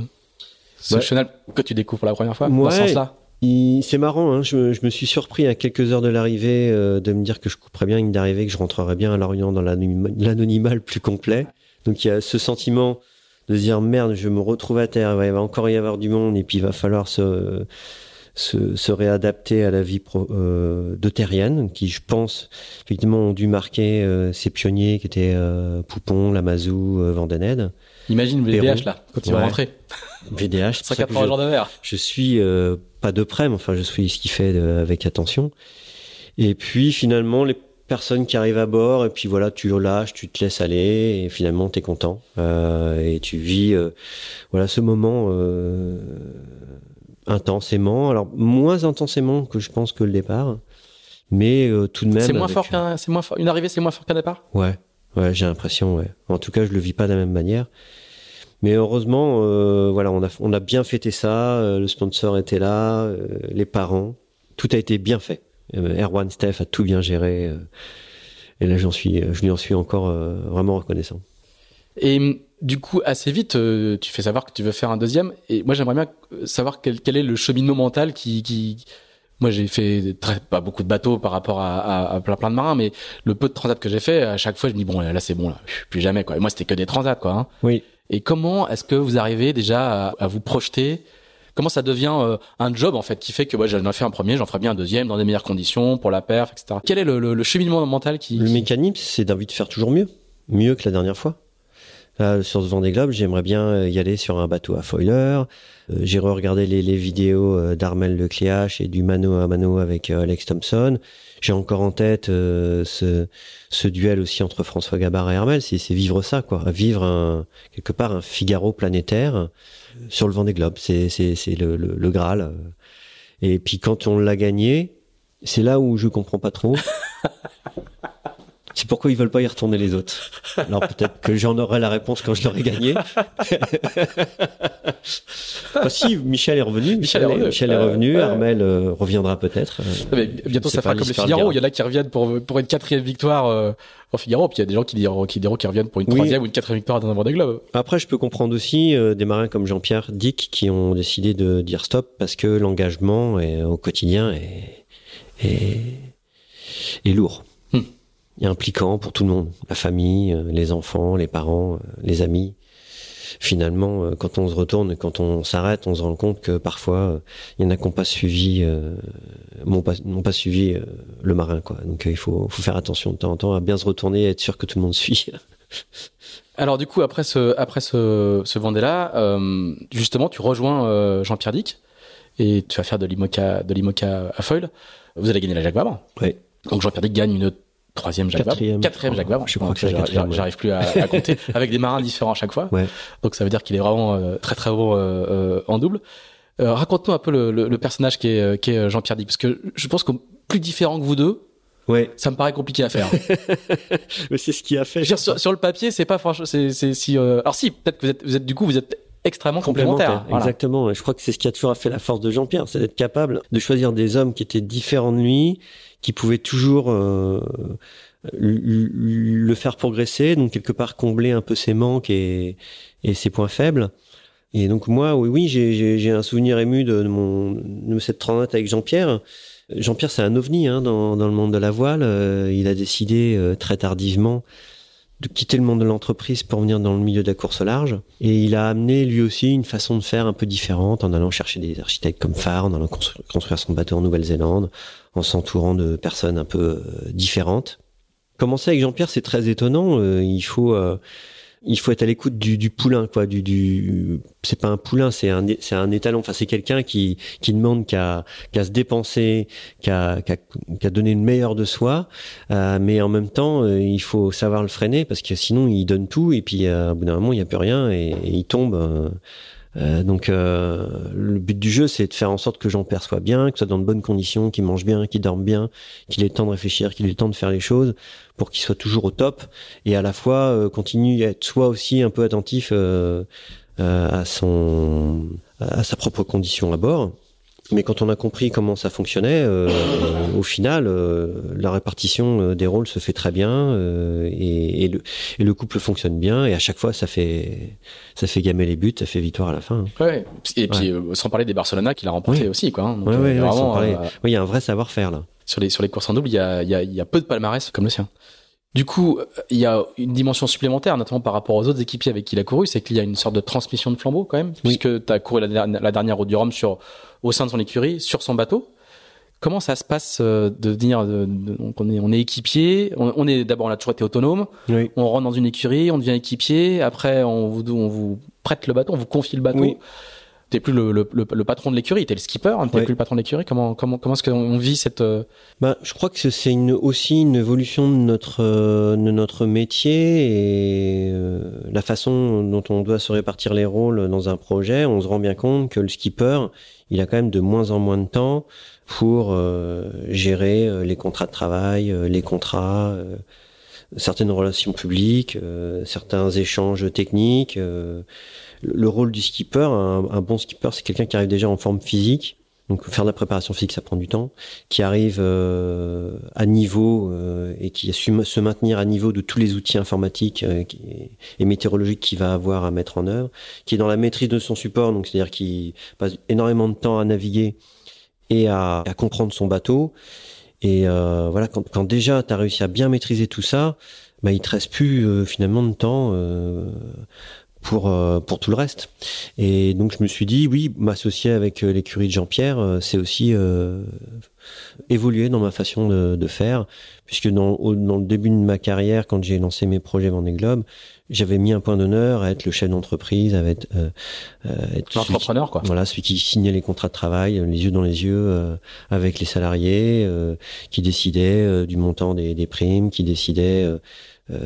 ce chenal que tu découvres pour la première fois ouais, dans ce sens-là? C'est marrant, hein, je, je, me suis surpris à quelques heures de l'arrivée euh, de me dire que je couperais bien une d'arrivée, que je rentrerais bien à Lorient dans l'anonymat le plus complet. Donc il y a ce sentiment de se dire merde, je me retrouve à terre, il va encore y avoir du monde et puis il va falloir se, se, se réadapter à la vie pro, euh, de terrienne, qui je pense effectivement ont dû marquer euh, ces pionniers qui étaient euh, Poupon, Lamazou, euh, Vandened. Imagine VDH là, quand il va rentrer. VDH, 180 jours de mer. Je suis euh, pas de près, mais enfin je suis ce qu'il fait de, avec attention. Et puis finalement les personnes qui arrivent à bord et puis voilà tu lâches, tu te laisses aller et finalement t'es content euh, et tu vis euh, voilà ce moment euh, intensément. Alors moins intensément que je pense que le départ, mais euh, tout de même. C'est moins fort qu'un, c'est moins fort. Une arrivée c'est moins fort qu'un départ? Ouais, ouais, j'ai l'impression. Ouais. En tout cas je le vis pas de la même manière. Mais heureusement, euh, voilà, on a, on a bien fêté ça. Euh, le sponsor était là, euh, les parents, tout a été bien fait. Euh, Erwan Steph a tout bien géré. euh, et là, j'en suis, je lui en suis encore euh, vraiment reconnaissant. Et du coup, assez vite, euh, tu fais savoir que tu veux faire un deuxième. Et moi, j'aimerais bien savoir quel, quel est le cheminement mental qui, qui... Moi, j'ai fait très, pas beaucoup de bateaux par rapport à, à, à plein, plein de marins, mais le peu de transat que j'ai fait, à chaque fois, je me dis bon, là, c'est bon, là, plus jamais quoi. Et moi, c'était que des transats, quoi. Hein. Oui. Et comment est-ce que vous arrivez déjà à, à vous projeter? Comment ça devient euh, un job en fait qui fait que ouais, j'en ai fait un premier, j'en ferai bien un deuxième dans des meilleures conditions pour la perf, etc. Quel est le, le, le cheminement mental qui Le mécanisme, c'est d'envie de faire toujours mieux, mieux que la dernière fois. Là, sur ce Vendée Globe, j'aimerais bien y aller sur un bateau à foiler. Euh, j'ai regardé les, vidéos euh, d'Armel Lecléache et du mano à mano avec euh, Alex Thompson. J'ai encore en tête euh, ce, duel aussi entre François Gabard et Armel. C'est, vivre ça, quoi. Vivre un, quelque part un Figaro planétaire sur le Vendée Globe. C'est, c'est, c'est le, le, le Graal. Et puis quand on l'a gagné, c'est là où je comprends pas trop. C'est pourquoi ils veulent pas y retourner les autres. Alors peut-être que j'en aurai la réponse quand je l'aurai gagné. ah, si, Michel est revenu. Michel est revenu. Michel est revenu. Euh, Armel euh, reviendra peut-être. Mais bientôt ça fera comme les Figaro. Il y en a qui reviennent pour pour une quatrième victoire euh, en Figaro, puis il y a des gens qui diront qui diront qui reviennent pour une Oui. troisième ou une quatrième victoire dans un Vendée Globe. Après, je peux comprendre aussi euh, des marins comme Jean-Pierre Dick qui ont décidé de dire stop parce que l'engagement au quotidien est, est, est lourd. Et impliquant pour tout le monde. La famille, euh, les enfants, les parents, euh, les amis. Finalement, euh, quand on se retourne, quand on s'arrête, on se rend compte que parfois, il y en a qui n'ont pas suivi, euh, n'ont pas, n'ont pas suivi euh, le marin, quoi. Donc, il faut, faut faire attention de temps en temps à bien se retourner et être sûr que tout le monde suit. Alors du coup après ce après ce ce Vendée là, euh, justement tu rejoins euh, Jean-Pierre Dick et tu vas faire de l'IMOCA de l'IMOCA à foil. Vous allez gagner la Jacques Vabre. Ouais. Donc Jean-Pierre Dick gagne une troisième Jacques Quatrième, quatrième je Jacques. Vabre. Je crois que j'arrive- ouais. Plus à, à compter avec des marins différents à chaque fois. Ouais. Donc ça veut dire qu'il est vraiment euh, très très bon euh, euh, en double. Euh, Raconte-nous un peu le, le, le personnage qui est, qui est Jean-Pierre Dick, parce que je pense que plus différent que vous deux, Ouais. ça me paraît compliqué à faire. Mais c'est ce qui a fait. Dire, sur, sur le papier, c'est pas franchement, c'est c'est si. euh, Alors si, peut-être que vous êtes, vous êtes du coup, vous êtes extrêmement complémentaires. Voilà. Exactement. Et Je crois que c'est ce qui a toujours fait la force de Jean-Pierre, c'est d'être capable de choisir des hommes qui étaient différents de lui, qui pouvaient toujours euh, le faire progresser, donc quelque part combler un peu ses manques et, et ses points faibles. Et donc moi, oui, oui, j'ai- j'ai j'ai un souvenir ému de, de mon de cette transat avec Jean-Pierre. Jean-Pierre, c'est un ovni hein, dans, dans le monde de la voile. Euh, il a décidé euh, très tardivement de quitter le monde de l'entreprise pour venir dans le milieu de la course au large. Et il a amené lui aussi une façon de faire un peu différente en allant chercher des architectes comme Farr, en allant constru- construire son bateau en Nouvelle-Zélande, en s'entourant de personnes un peu euh, différentes. Commencer avec Jean-Pierre, c'est très étonnant. Euh, il faut euh, il faut être à l'écoute du, du, poulain, quoi. Du, du, c'est pas un poulain, c'est un, c'est un étalon. Enfin, c'est quelqu'un qui, qui demande qu'à, qu'à se dépenser, qu'à, qu'à, donner le meilleur de soi, euh, mais en même temps, euh, il faut savoir le freiner parce que sinon, il donne tout et puis euh, au bout d'un moment, il n'y a plus rien et, il tombe. Euh, donc le but du jeu, c'est de faire en sorte que j'en perçois bien, que ce soit dans de bonnes conditions, qu'il mange bien, qu'il dorme bien, qu'il ait le temps de réfléchir, qu'il ait le temps de faire les choses, pour qu'il soit toujours au top et à la fois euh, continue à être soit aussi un peu attentif euh, euh, à son à sa propre condition à bord. Mais quand on a compris comment ça fonctionnait, au final, la répartition des rôles se fait très bien et, et, le, et, le, couple fonctionne bien. Et à chaque fois, ça fait ça fait gamer les buts, ça fait victoire à la fin. Ouais. Et puis sans parler des Barcelona qu'il a remporté aussi, quoi. Hein. Donc, ouais, ouais, il y a un vrai savoir-faire là. Sur les sur les courses en double, il y a il y a, il y a peu de palmarès comme le sien. Du coup, il y a une dimension supplémentaire, notamment par rapport aux autres équipiers avec qui il a couru, c'est qu'il y a une sorte de transmission de flambeau quand même, puisque tu as couru la, dernière route du Rhum sur, au sein de son écurie, sur son bateau. Comment ça se passe euh, de venir, de, on est, on est équipier, on, est d'abord on a toujours été autonome, on rentre dans une écurie, on devient équipier, après on vous, on vous prête le bateau, on vous confie le bateau t'es plus le, le, le, patron de l'écurie, t'es le skipper, hein, t'es plus le patron de l'écurie. Comment comment comment est-ce qu'on vit cette euh, Bah, je crois que c'est une aussi une évolution de notre euh, de notre métier et euh, la façon dont on doit se répartir les rôles dans un projet. On se rend bien compte que le skipper, il a quand même de moins en moins de temps pour gérer les contrats de travail, les contrats certaines relations publiques, certains échanges techniques le rôle du skipper, un, bon skipper, c'est quelqu'un qui arrive déjà en forme physique. Donc faire de la préparation physique, ça prend du temps. Qui arrive euh, à niveau euh, et qui a su se maintenir à niveau de tous les outils informatiques euh, et météorologiques qu'il va avoir à mettre en œuvre. Qui est dans la maîtrise de son support, donc c'est-à-dire qu'il passe énormément de temps à naviguer et à, comprendre son bateau. Et voilà, quand, quand déjà tu as réussi à bien maîtriser tout ça, bah, il te reste plus finalement de temps pour euh, pour tout le reste. Et donc je me suis dit oui, m'associer avec euh, l'écurie de Jean-Pierre, euh, c'est aussi évoluer dans ma façon de, de faire, puisque dans, dans le début de ma carrière, quand j'ai lancé mes projets Vendée Globe, j'avais mis un point d'honneur à être le chef d'entreprise, à être, euh, être l'entrepreneur quoi. Voilà, celui qui signait les contrats de travail, les yeux dans les yeux, avec les salariés, qui décidait du montant des, des primes, qui décidait euh,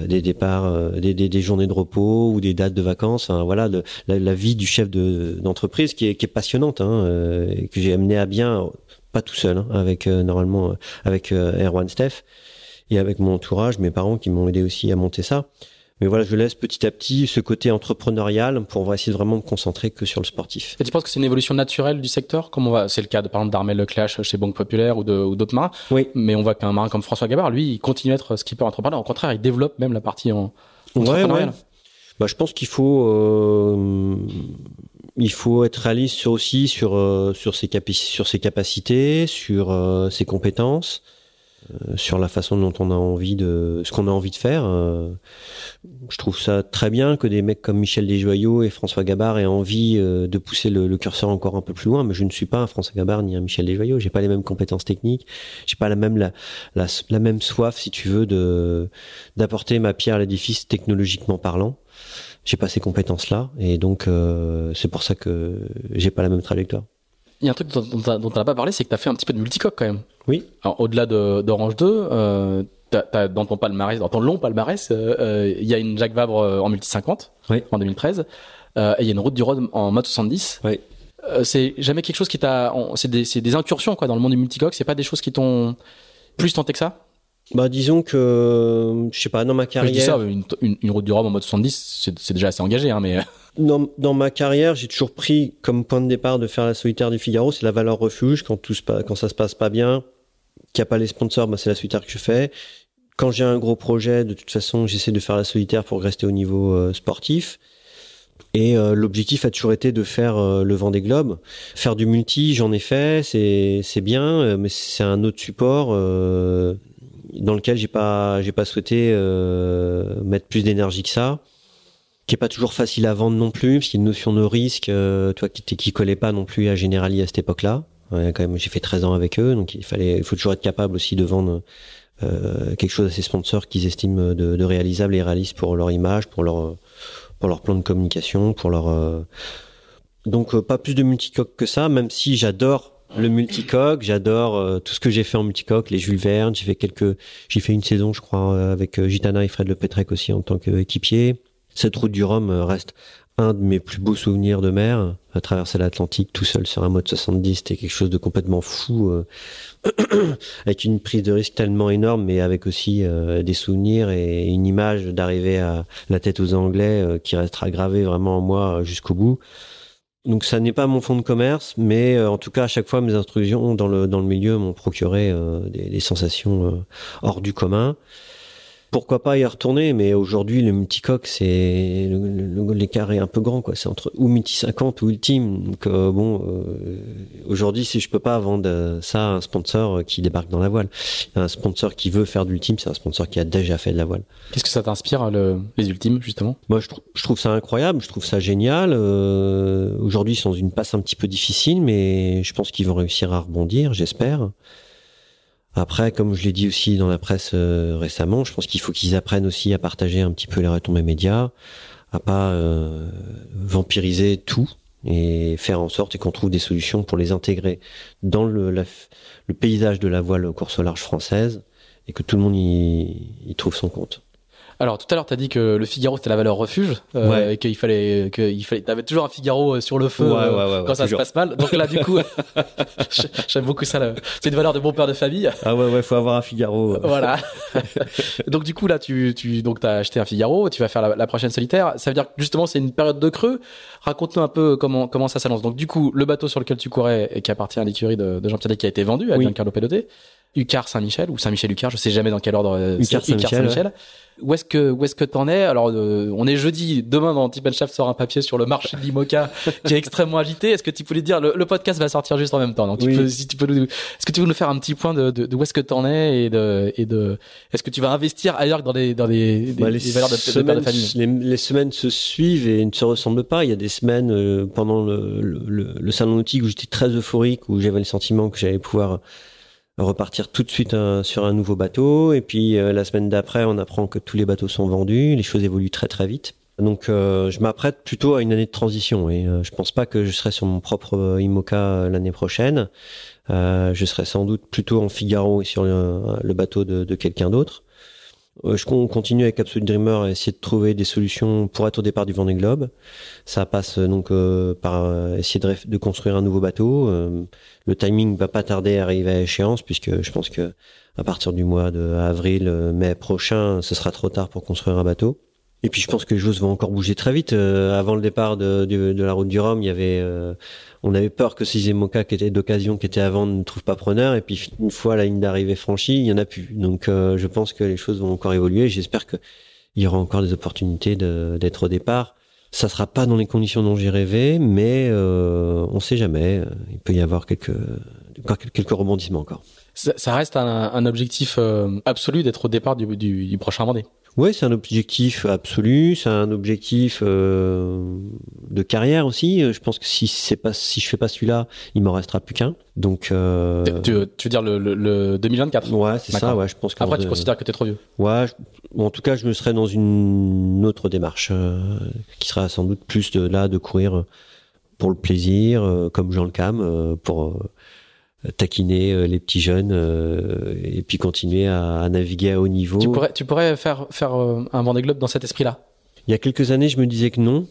des départs, euh, des, journées de repos ou des dates de vacances. Enfin, voilà, la, la, vie du chef d'entreprise qui, est, qui est passionnante, hein, euh, et que j'ai amené à bien, pas tout seul, hein, avec normalement avec Erwan Steph et avec mon entourage, mes parents qui m'ont aidé aussi à monter ça. Mais voilà, je laisse petit à petit ce côté entrepreneurial pour essayer de vraiment me concentrer que sur le sportif. Et tu penses que c'est une évolution naturelle du secteur Comme on va, c'est le cas de par exemple d'Armel Leclash chez Banque Populaire ou, de, ou d'autres marins. Oui. Mais on voit qu'un marin comme François Gabard, lui, il continue à être skipper entrepreneur. Au contraire, il développe même la partie en ouais, ouais. Bah, je pense qu'il faut euh, il faut être réaliste sur aussi sur euh, sur ses capacités, sur ses capacités, sur euh, ses compétences. Euh, sur la façon dont on a envie de ce qu'on a envie de faire. Euh, je trouve ça très bien que des mecs comme Michel Desjoyaux et François Gabard aient envie euh, de pousser le, curseur encore un peu plus loin. Mais je ne suis pas un François Gabard ni un Michel Desjoyaux. J'ai pas les mêmes compétences techniques. J'ai pas la même la, la, même soif, si tu veux, de d'apporter ma pierre à l'édifice technologiquement parlant. J'ai pas ces compétences-là et donc c'est pour ça que j'ai pas la même trajectoire il y a un truc dont, dont, on n'a pas parlé, c'est que tu as fait un petit peu de multicoque quand même. Oui. Au-delà d'Orange 2, euh, dans ton palmarès, dans ton long palmarès, euh, euh, il y a une Jacques Vabre euh, en multi 50 en 2013, et il y a une route du Rhône en mode 70. Oui. c'est jamais quelque chose qui t'a, c'est des, des, incursions quoi dans le monde du multicoque. C'est pas des choses qui t'ont plus tenté que ça? Bah disons que je sais pas dans ma carrière. Je dis ça, une, une, route du Rhum en mode 70, c'est déjà assez engagé, hein, mais. Dans, dans ma carrière, j'ai toujours pris comme point de départ de faire la solitaire du Figaro, c'est la valeur refuge. Quand tout se quand ça se passe pas bien, qu'il n'y a pas les sponsors, bah c'est la solitaire que je fais. Quand j'ai un gros projet, de toute façon, j'essaie de faire la solitaire pour rester au niveau euh, sportif. Et euh, l'objectif a toujours été de faire euh, le vent des globes. Faire du multi, j'en ai fait, c'est c'est bien, mais c'est un autre support dans lequel j'ai pas j'ai pas souhaité mettre plus d'énergie que ça qui est pas toujours facile à vendre non plus, parce qu'il y a une notion de risque, euh, toi qui, qui collait pas non plus à Generali à cette époque-là. Ouais, quand même, j'ai fait 13 ans avec eux, donc il fallait, il faut toujours être capable aussi de vendre euh, quelque chose à ses sponsors qu'ils estiment de, de, réalisable et réaliste pour leur image, pour leur pour leur plan de communication, pour leur donc pas plus de multicoque que ça, même si j'adore le multicoque, j'adore tout ce que j'ai fait en multicoque, les Jules Verne, j'ai fait quelques, j'ai fait une saison, je crois, avec Gitana et Fred Le Petrec aussi en tant qu'équipier. Cette route du Rhum reste un de mes plus beaux souvenirs de mer, à traverser l'Atlantique tout seul sur un mode 70, c'était quelque chose de complètement fou, euh, avec une prise de risque tellement énorme, mais avec aussi euh, des souvenirs et une image d'arriver à la tête aux Anglais euh, qui restera gravée vraiment en moi jusqu'au bout. Donc ça n'est pas mon fonds de commerce, mais en tout cas à chaque fois mes instructions dans le dans le milieu m'ont procuré des, des, sensations hors du commun pourquoi pas y retourner, mais aujourd'hui le multicoque c'est l'écart est un peu grand quoi, c'est entre ou multi 50 ou ultime. Donc euh, bon, euh, aujourd'hui si je peux pas vendre ça à un sponsor qui débarque dans la voile, un sponsor qui veut faire d'ultime, c'est un sponsor qui a déjà fait de la voile. Qu'est-ce que ça t'inspire les ultimes justement? Moi je, je, trouve ça incroyable, je trouve ça génial. Euh, aujourd'hui ils sont dans une passe un petit peu difficile, mais je pense qu'ils vont réussir à rebondir, j'espère. Après, comme je l'ai dit aussi dans la presse euh, récemment, je pense qu'il faut qu'ils apprennent aussi à partager un petit peu les retombées médias, à pas euh, vampiriser tout et faire en sorte qu'on trouve des solutions pour les intégrer dans le, le paysage de la voile course au large française et que tout le monde y trouve son compte. Alors tout à l'heure, tu as dit que le Figaro c'était la valeur refuge euh, et qu'il fallait qu'il fallait t'avais toujours un Figaro euh, sur le feu euh, quand ça se passe mal. Donc là du coup j'aime beaucoup ça c'est une valeur de bon père de famille. Ah ouais ouais, faut avoir un Figaro. voilà. donc du coup là tu tu donc tu as acheté un Figaro, tu vas faire la, prochaine solitaire, ça veut dire que justement c'est une période de creux. Raconte-nous un peu comment comment ça s'annonce. Donc du coup, le bateau sur lequel tu courais et qui appartient à l'écurie de, Jean-Pierre qui a été vendu à oui. Giancarlo Pedoté, Ucar Saint-Michel ou Saint-Michel Ucar, je sais jamais dans quel ordre. Ucar Saint-Michel. Où est-ce que où est-ce que t'en es? Alors euh, on est jeudi, demain dans Shaft sort un papier sur le marché de l'IMOCA qui est extrêmement agité. Est-ce que tu lui dire le, podcast va sortir juste en même temps Donc tu peux, si tu peux est-ce que tu veux nous faire un petit point de, de, où est-ce que t'en es et de et de est-ce que tu vas investir ailleurs que dans des dans des, bah, les valeurs de, semaines, de famille? les, les, semaines se suivent et ne se ressemblent pas. Il y a des semaines euh, pendant le, le, le salon nautique où j'étais très euphorique où j'avais le sentiment que j'allais pouvoir repartir tout de suite euh, sur un nouveau bateau. Et puis euh, la semaine d'après, on apprend que tous les bateaux sont vendus. Les choses évoluent très très vite. Donc euh, je m'apprête plutôt à une année de transition et je pense pas que je serai sur mon propre IMOCA l'année prochaine. je serai sans doute plutôt en Figaro et sur le, bateau de quelqu'un d'autre. Euh, je continue avec Absolute Dreamer à essayer de trouver des solutions pour être au départ du Vendée Globe. Ça passe euh, donc euh, par essayer de, construire un nouveau bateau. le timing va pas tarder à arriver à échéance puisque je pense que à partir du mois de avril, mai prochain, ce sera trop tard pour construire un bateau. Et puis je pense que les choses vont encore bouger très vite. avant le départ de, de, la route du Rhum, il y avait on avait peur que ces émocas qui étaient d'occasion, qui étaient à vendre, ne trouvent pas preneur. Et puis une fois la ligne d'arrivée franchie, il y en a plus. Donc euh, je pense que les choses vont encore évoluer. J'espère qu'il y aura encore des opportunités d'être au départ. Ça sera pas dans les conditions dont j'ai rêvé, mais euh, on sait jamais. Il peut y avoir quelques quelques rebondissements encore. Ça, reste un, objectif euh, absolu d'être au départ du, du, du prochain Vendée. Oui, c'est un objectif absolu, c'est un objectif euh, de carrière aussi. Je pense que si c'est pas si je fais pas celui-là, il m'en restera plus qu'un. Donc euh... tu, tu, veux dire le, le, le 2024 Ouais, c'est ça. Ouais, je pense. Après, tu considères que t'es trop vieux Ouais, en tout cas, je me serais dans une autre démarche euh, qui sera sans doute plus de là de courir pour le plaisir, euh, comme Jean Le Cam, pour taquiner euh, les petits jeunes euh, et puis continuer à, naviguer à haut niveau. Tu pourrais, tu pourrais faire, faire euh, un Vendée Globe dans cet esprit-là? Il y a quelques années, je me disais que non.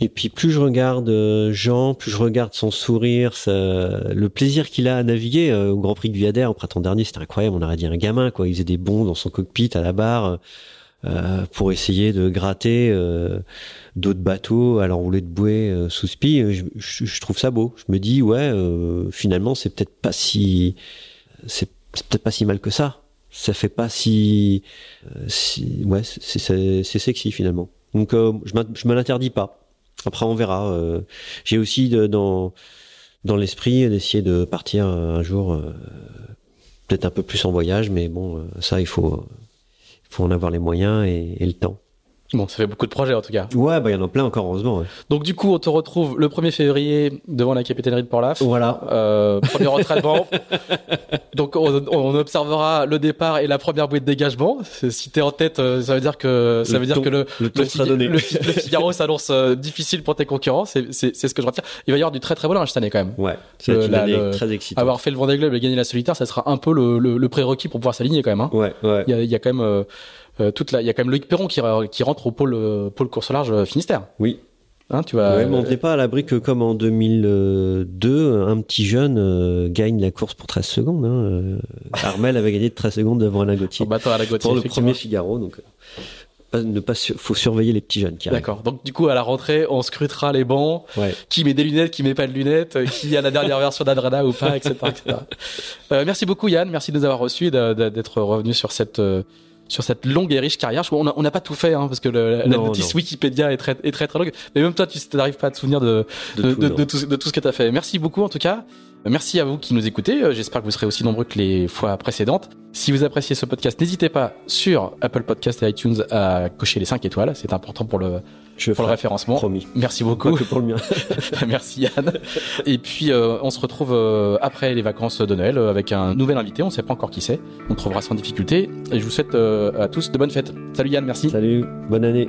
Et puis plus je regarde Jean, plus je regarde son sourire, le plaisir qu'il a à naviguer au Grand Prix de Viader au printemps dernier, c'était incroyable. On aurait dit un gamin, quoi. Il faisait des bons dans son cockpit à la barre. Euh, pour essayer de gratter euh, d'autres bateaux à l'enroulé de bouée euh, sous spi. Je, je, trouve ça beau. Je me dis ouais, finalement c'est peut-être pas si c'est peut-être pas si mal que ça. Ça fait pas si, si ouais c'est sexy finalement. Donc je me l'interdis pas. Après on verra. J'ai aussi de, dans dans l'esprit d'essayer de partir un jour peut-être un peu plus en voyage, mais bon ça il faut faut en avoir les moyens et, le temps. Bon, ça fait beaucoup de projets en tout cas. Ouais, bah il y en a plein encore, heureusement. Ouais. Donc du coup, on te retrouve le 1er février devant la capitainerie de Port-Laf. Voilà. Euh, premier entraînement. Donc on, on, observera le départ et la première bouée de dégagement. Si t'es en tête, euh, ça veut dire que ça Le veut dire que le le le, sera Figa- donné. le, Figaro s'annonce euh, difficile pour tes concurrents. C'est c'est- c'est ce que je retiens. Il va y avoir du très très beau linge cette année quand même. Ouais, Le- une la- année très excitante. Avoir fait le Vendée Globe et gagner la solitaire, ça sera un peu le, le, le prérequis pour pouvoir s'aligner quand même. Hein. Ouais, ouais. Il y y a quand même euh, toute la, il y a quand même Loïc Perron qui, re- qui rentre au pôle euh, pôle course au large euh, Finistère. Oui. Hein, tu vas. ouais, mais on n'est pas à l'abri que comme en 2002, un petit jeune euh, gagne la course pour 13 secondes. Hein. Euh, Armel avait gagné de 13 secondes devant Alain Gauthier la Gauthier, pour le premier Figaro. Donc, euh, pas, ne pas faut surveiller les petits jeunes qui. D'accord. Donc du coup à la rentrée, on scrutera les bancs, Ouais. qui met des lunettes, qui met pas de lunettes, euh, qui a la dernière version d'Adrana ou pas, etc. etc. Euh, merci beaucoup Yann, merci de nous avoir reçus et d'être revenu sur cette euh, sur cette longue et riche carrière. Je- On n'a pas tout fait hein, parce que le- la notice non. Wikipédia est très, est très très longue. Mais même toi, tu n'arrives pas à te souvenir de, de, tout, de, non. de tout, de tout ce que tu as fait. Merci beaucoup en tout cas. Merci à vous qui nous écoutez. Euh, J'espère que vous serez aussi nombreux que les fois précédentes. Si vous appréciez ce podcast, n'hésitez pas sur Apple Podcast et iTunes à cocher les 5 étoiles. C'est important pour le, Je pour le référencement. promis. Merci Pas beaucoup. que pour le mien. Merci Yann. Et puis euh, on se retrouve euh, après les vacances de Noël euh, avec un nouvel invité. On ne sait pas encore qui c'est. On trouvera sans difficulté. Et je vous souhaite euh, à tous de bonnes fêtes. Salut Yann, merci. Salut, bonne année.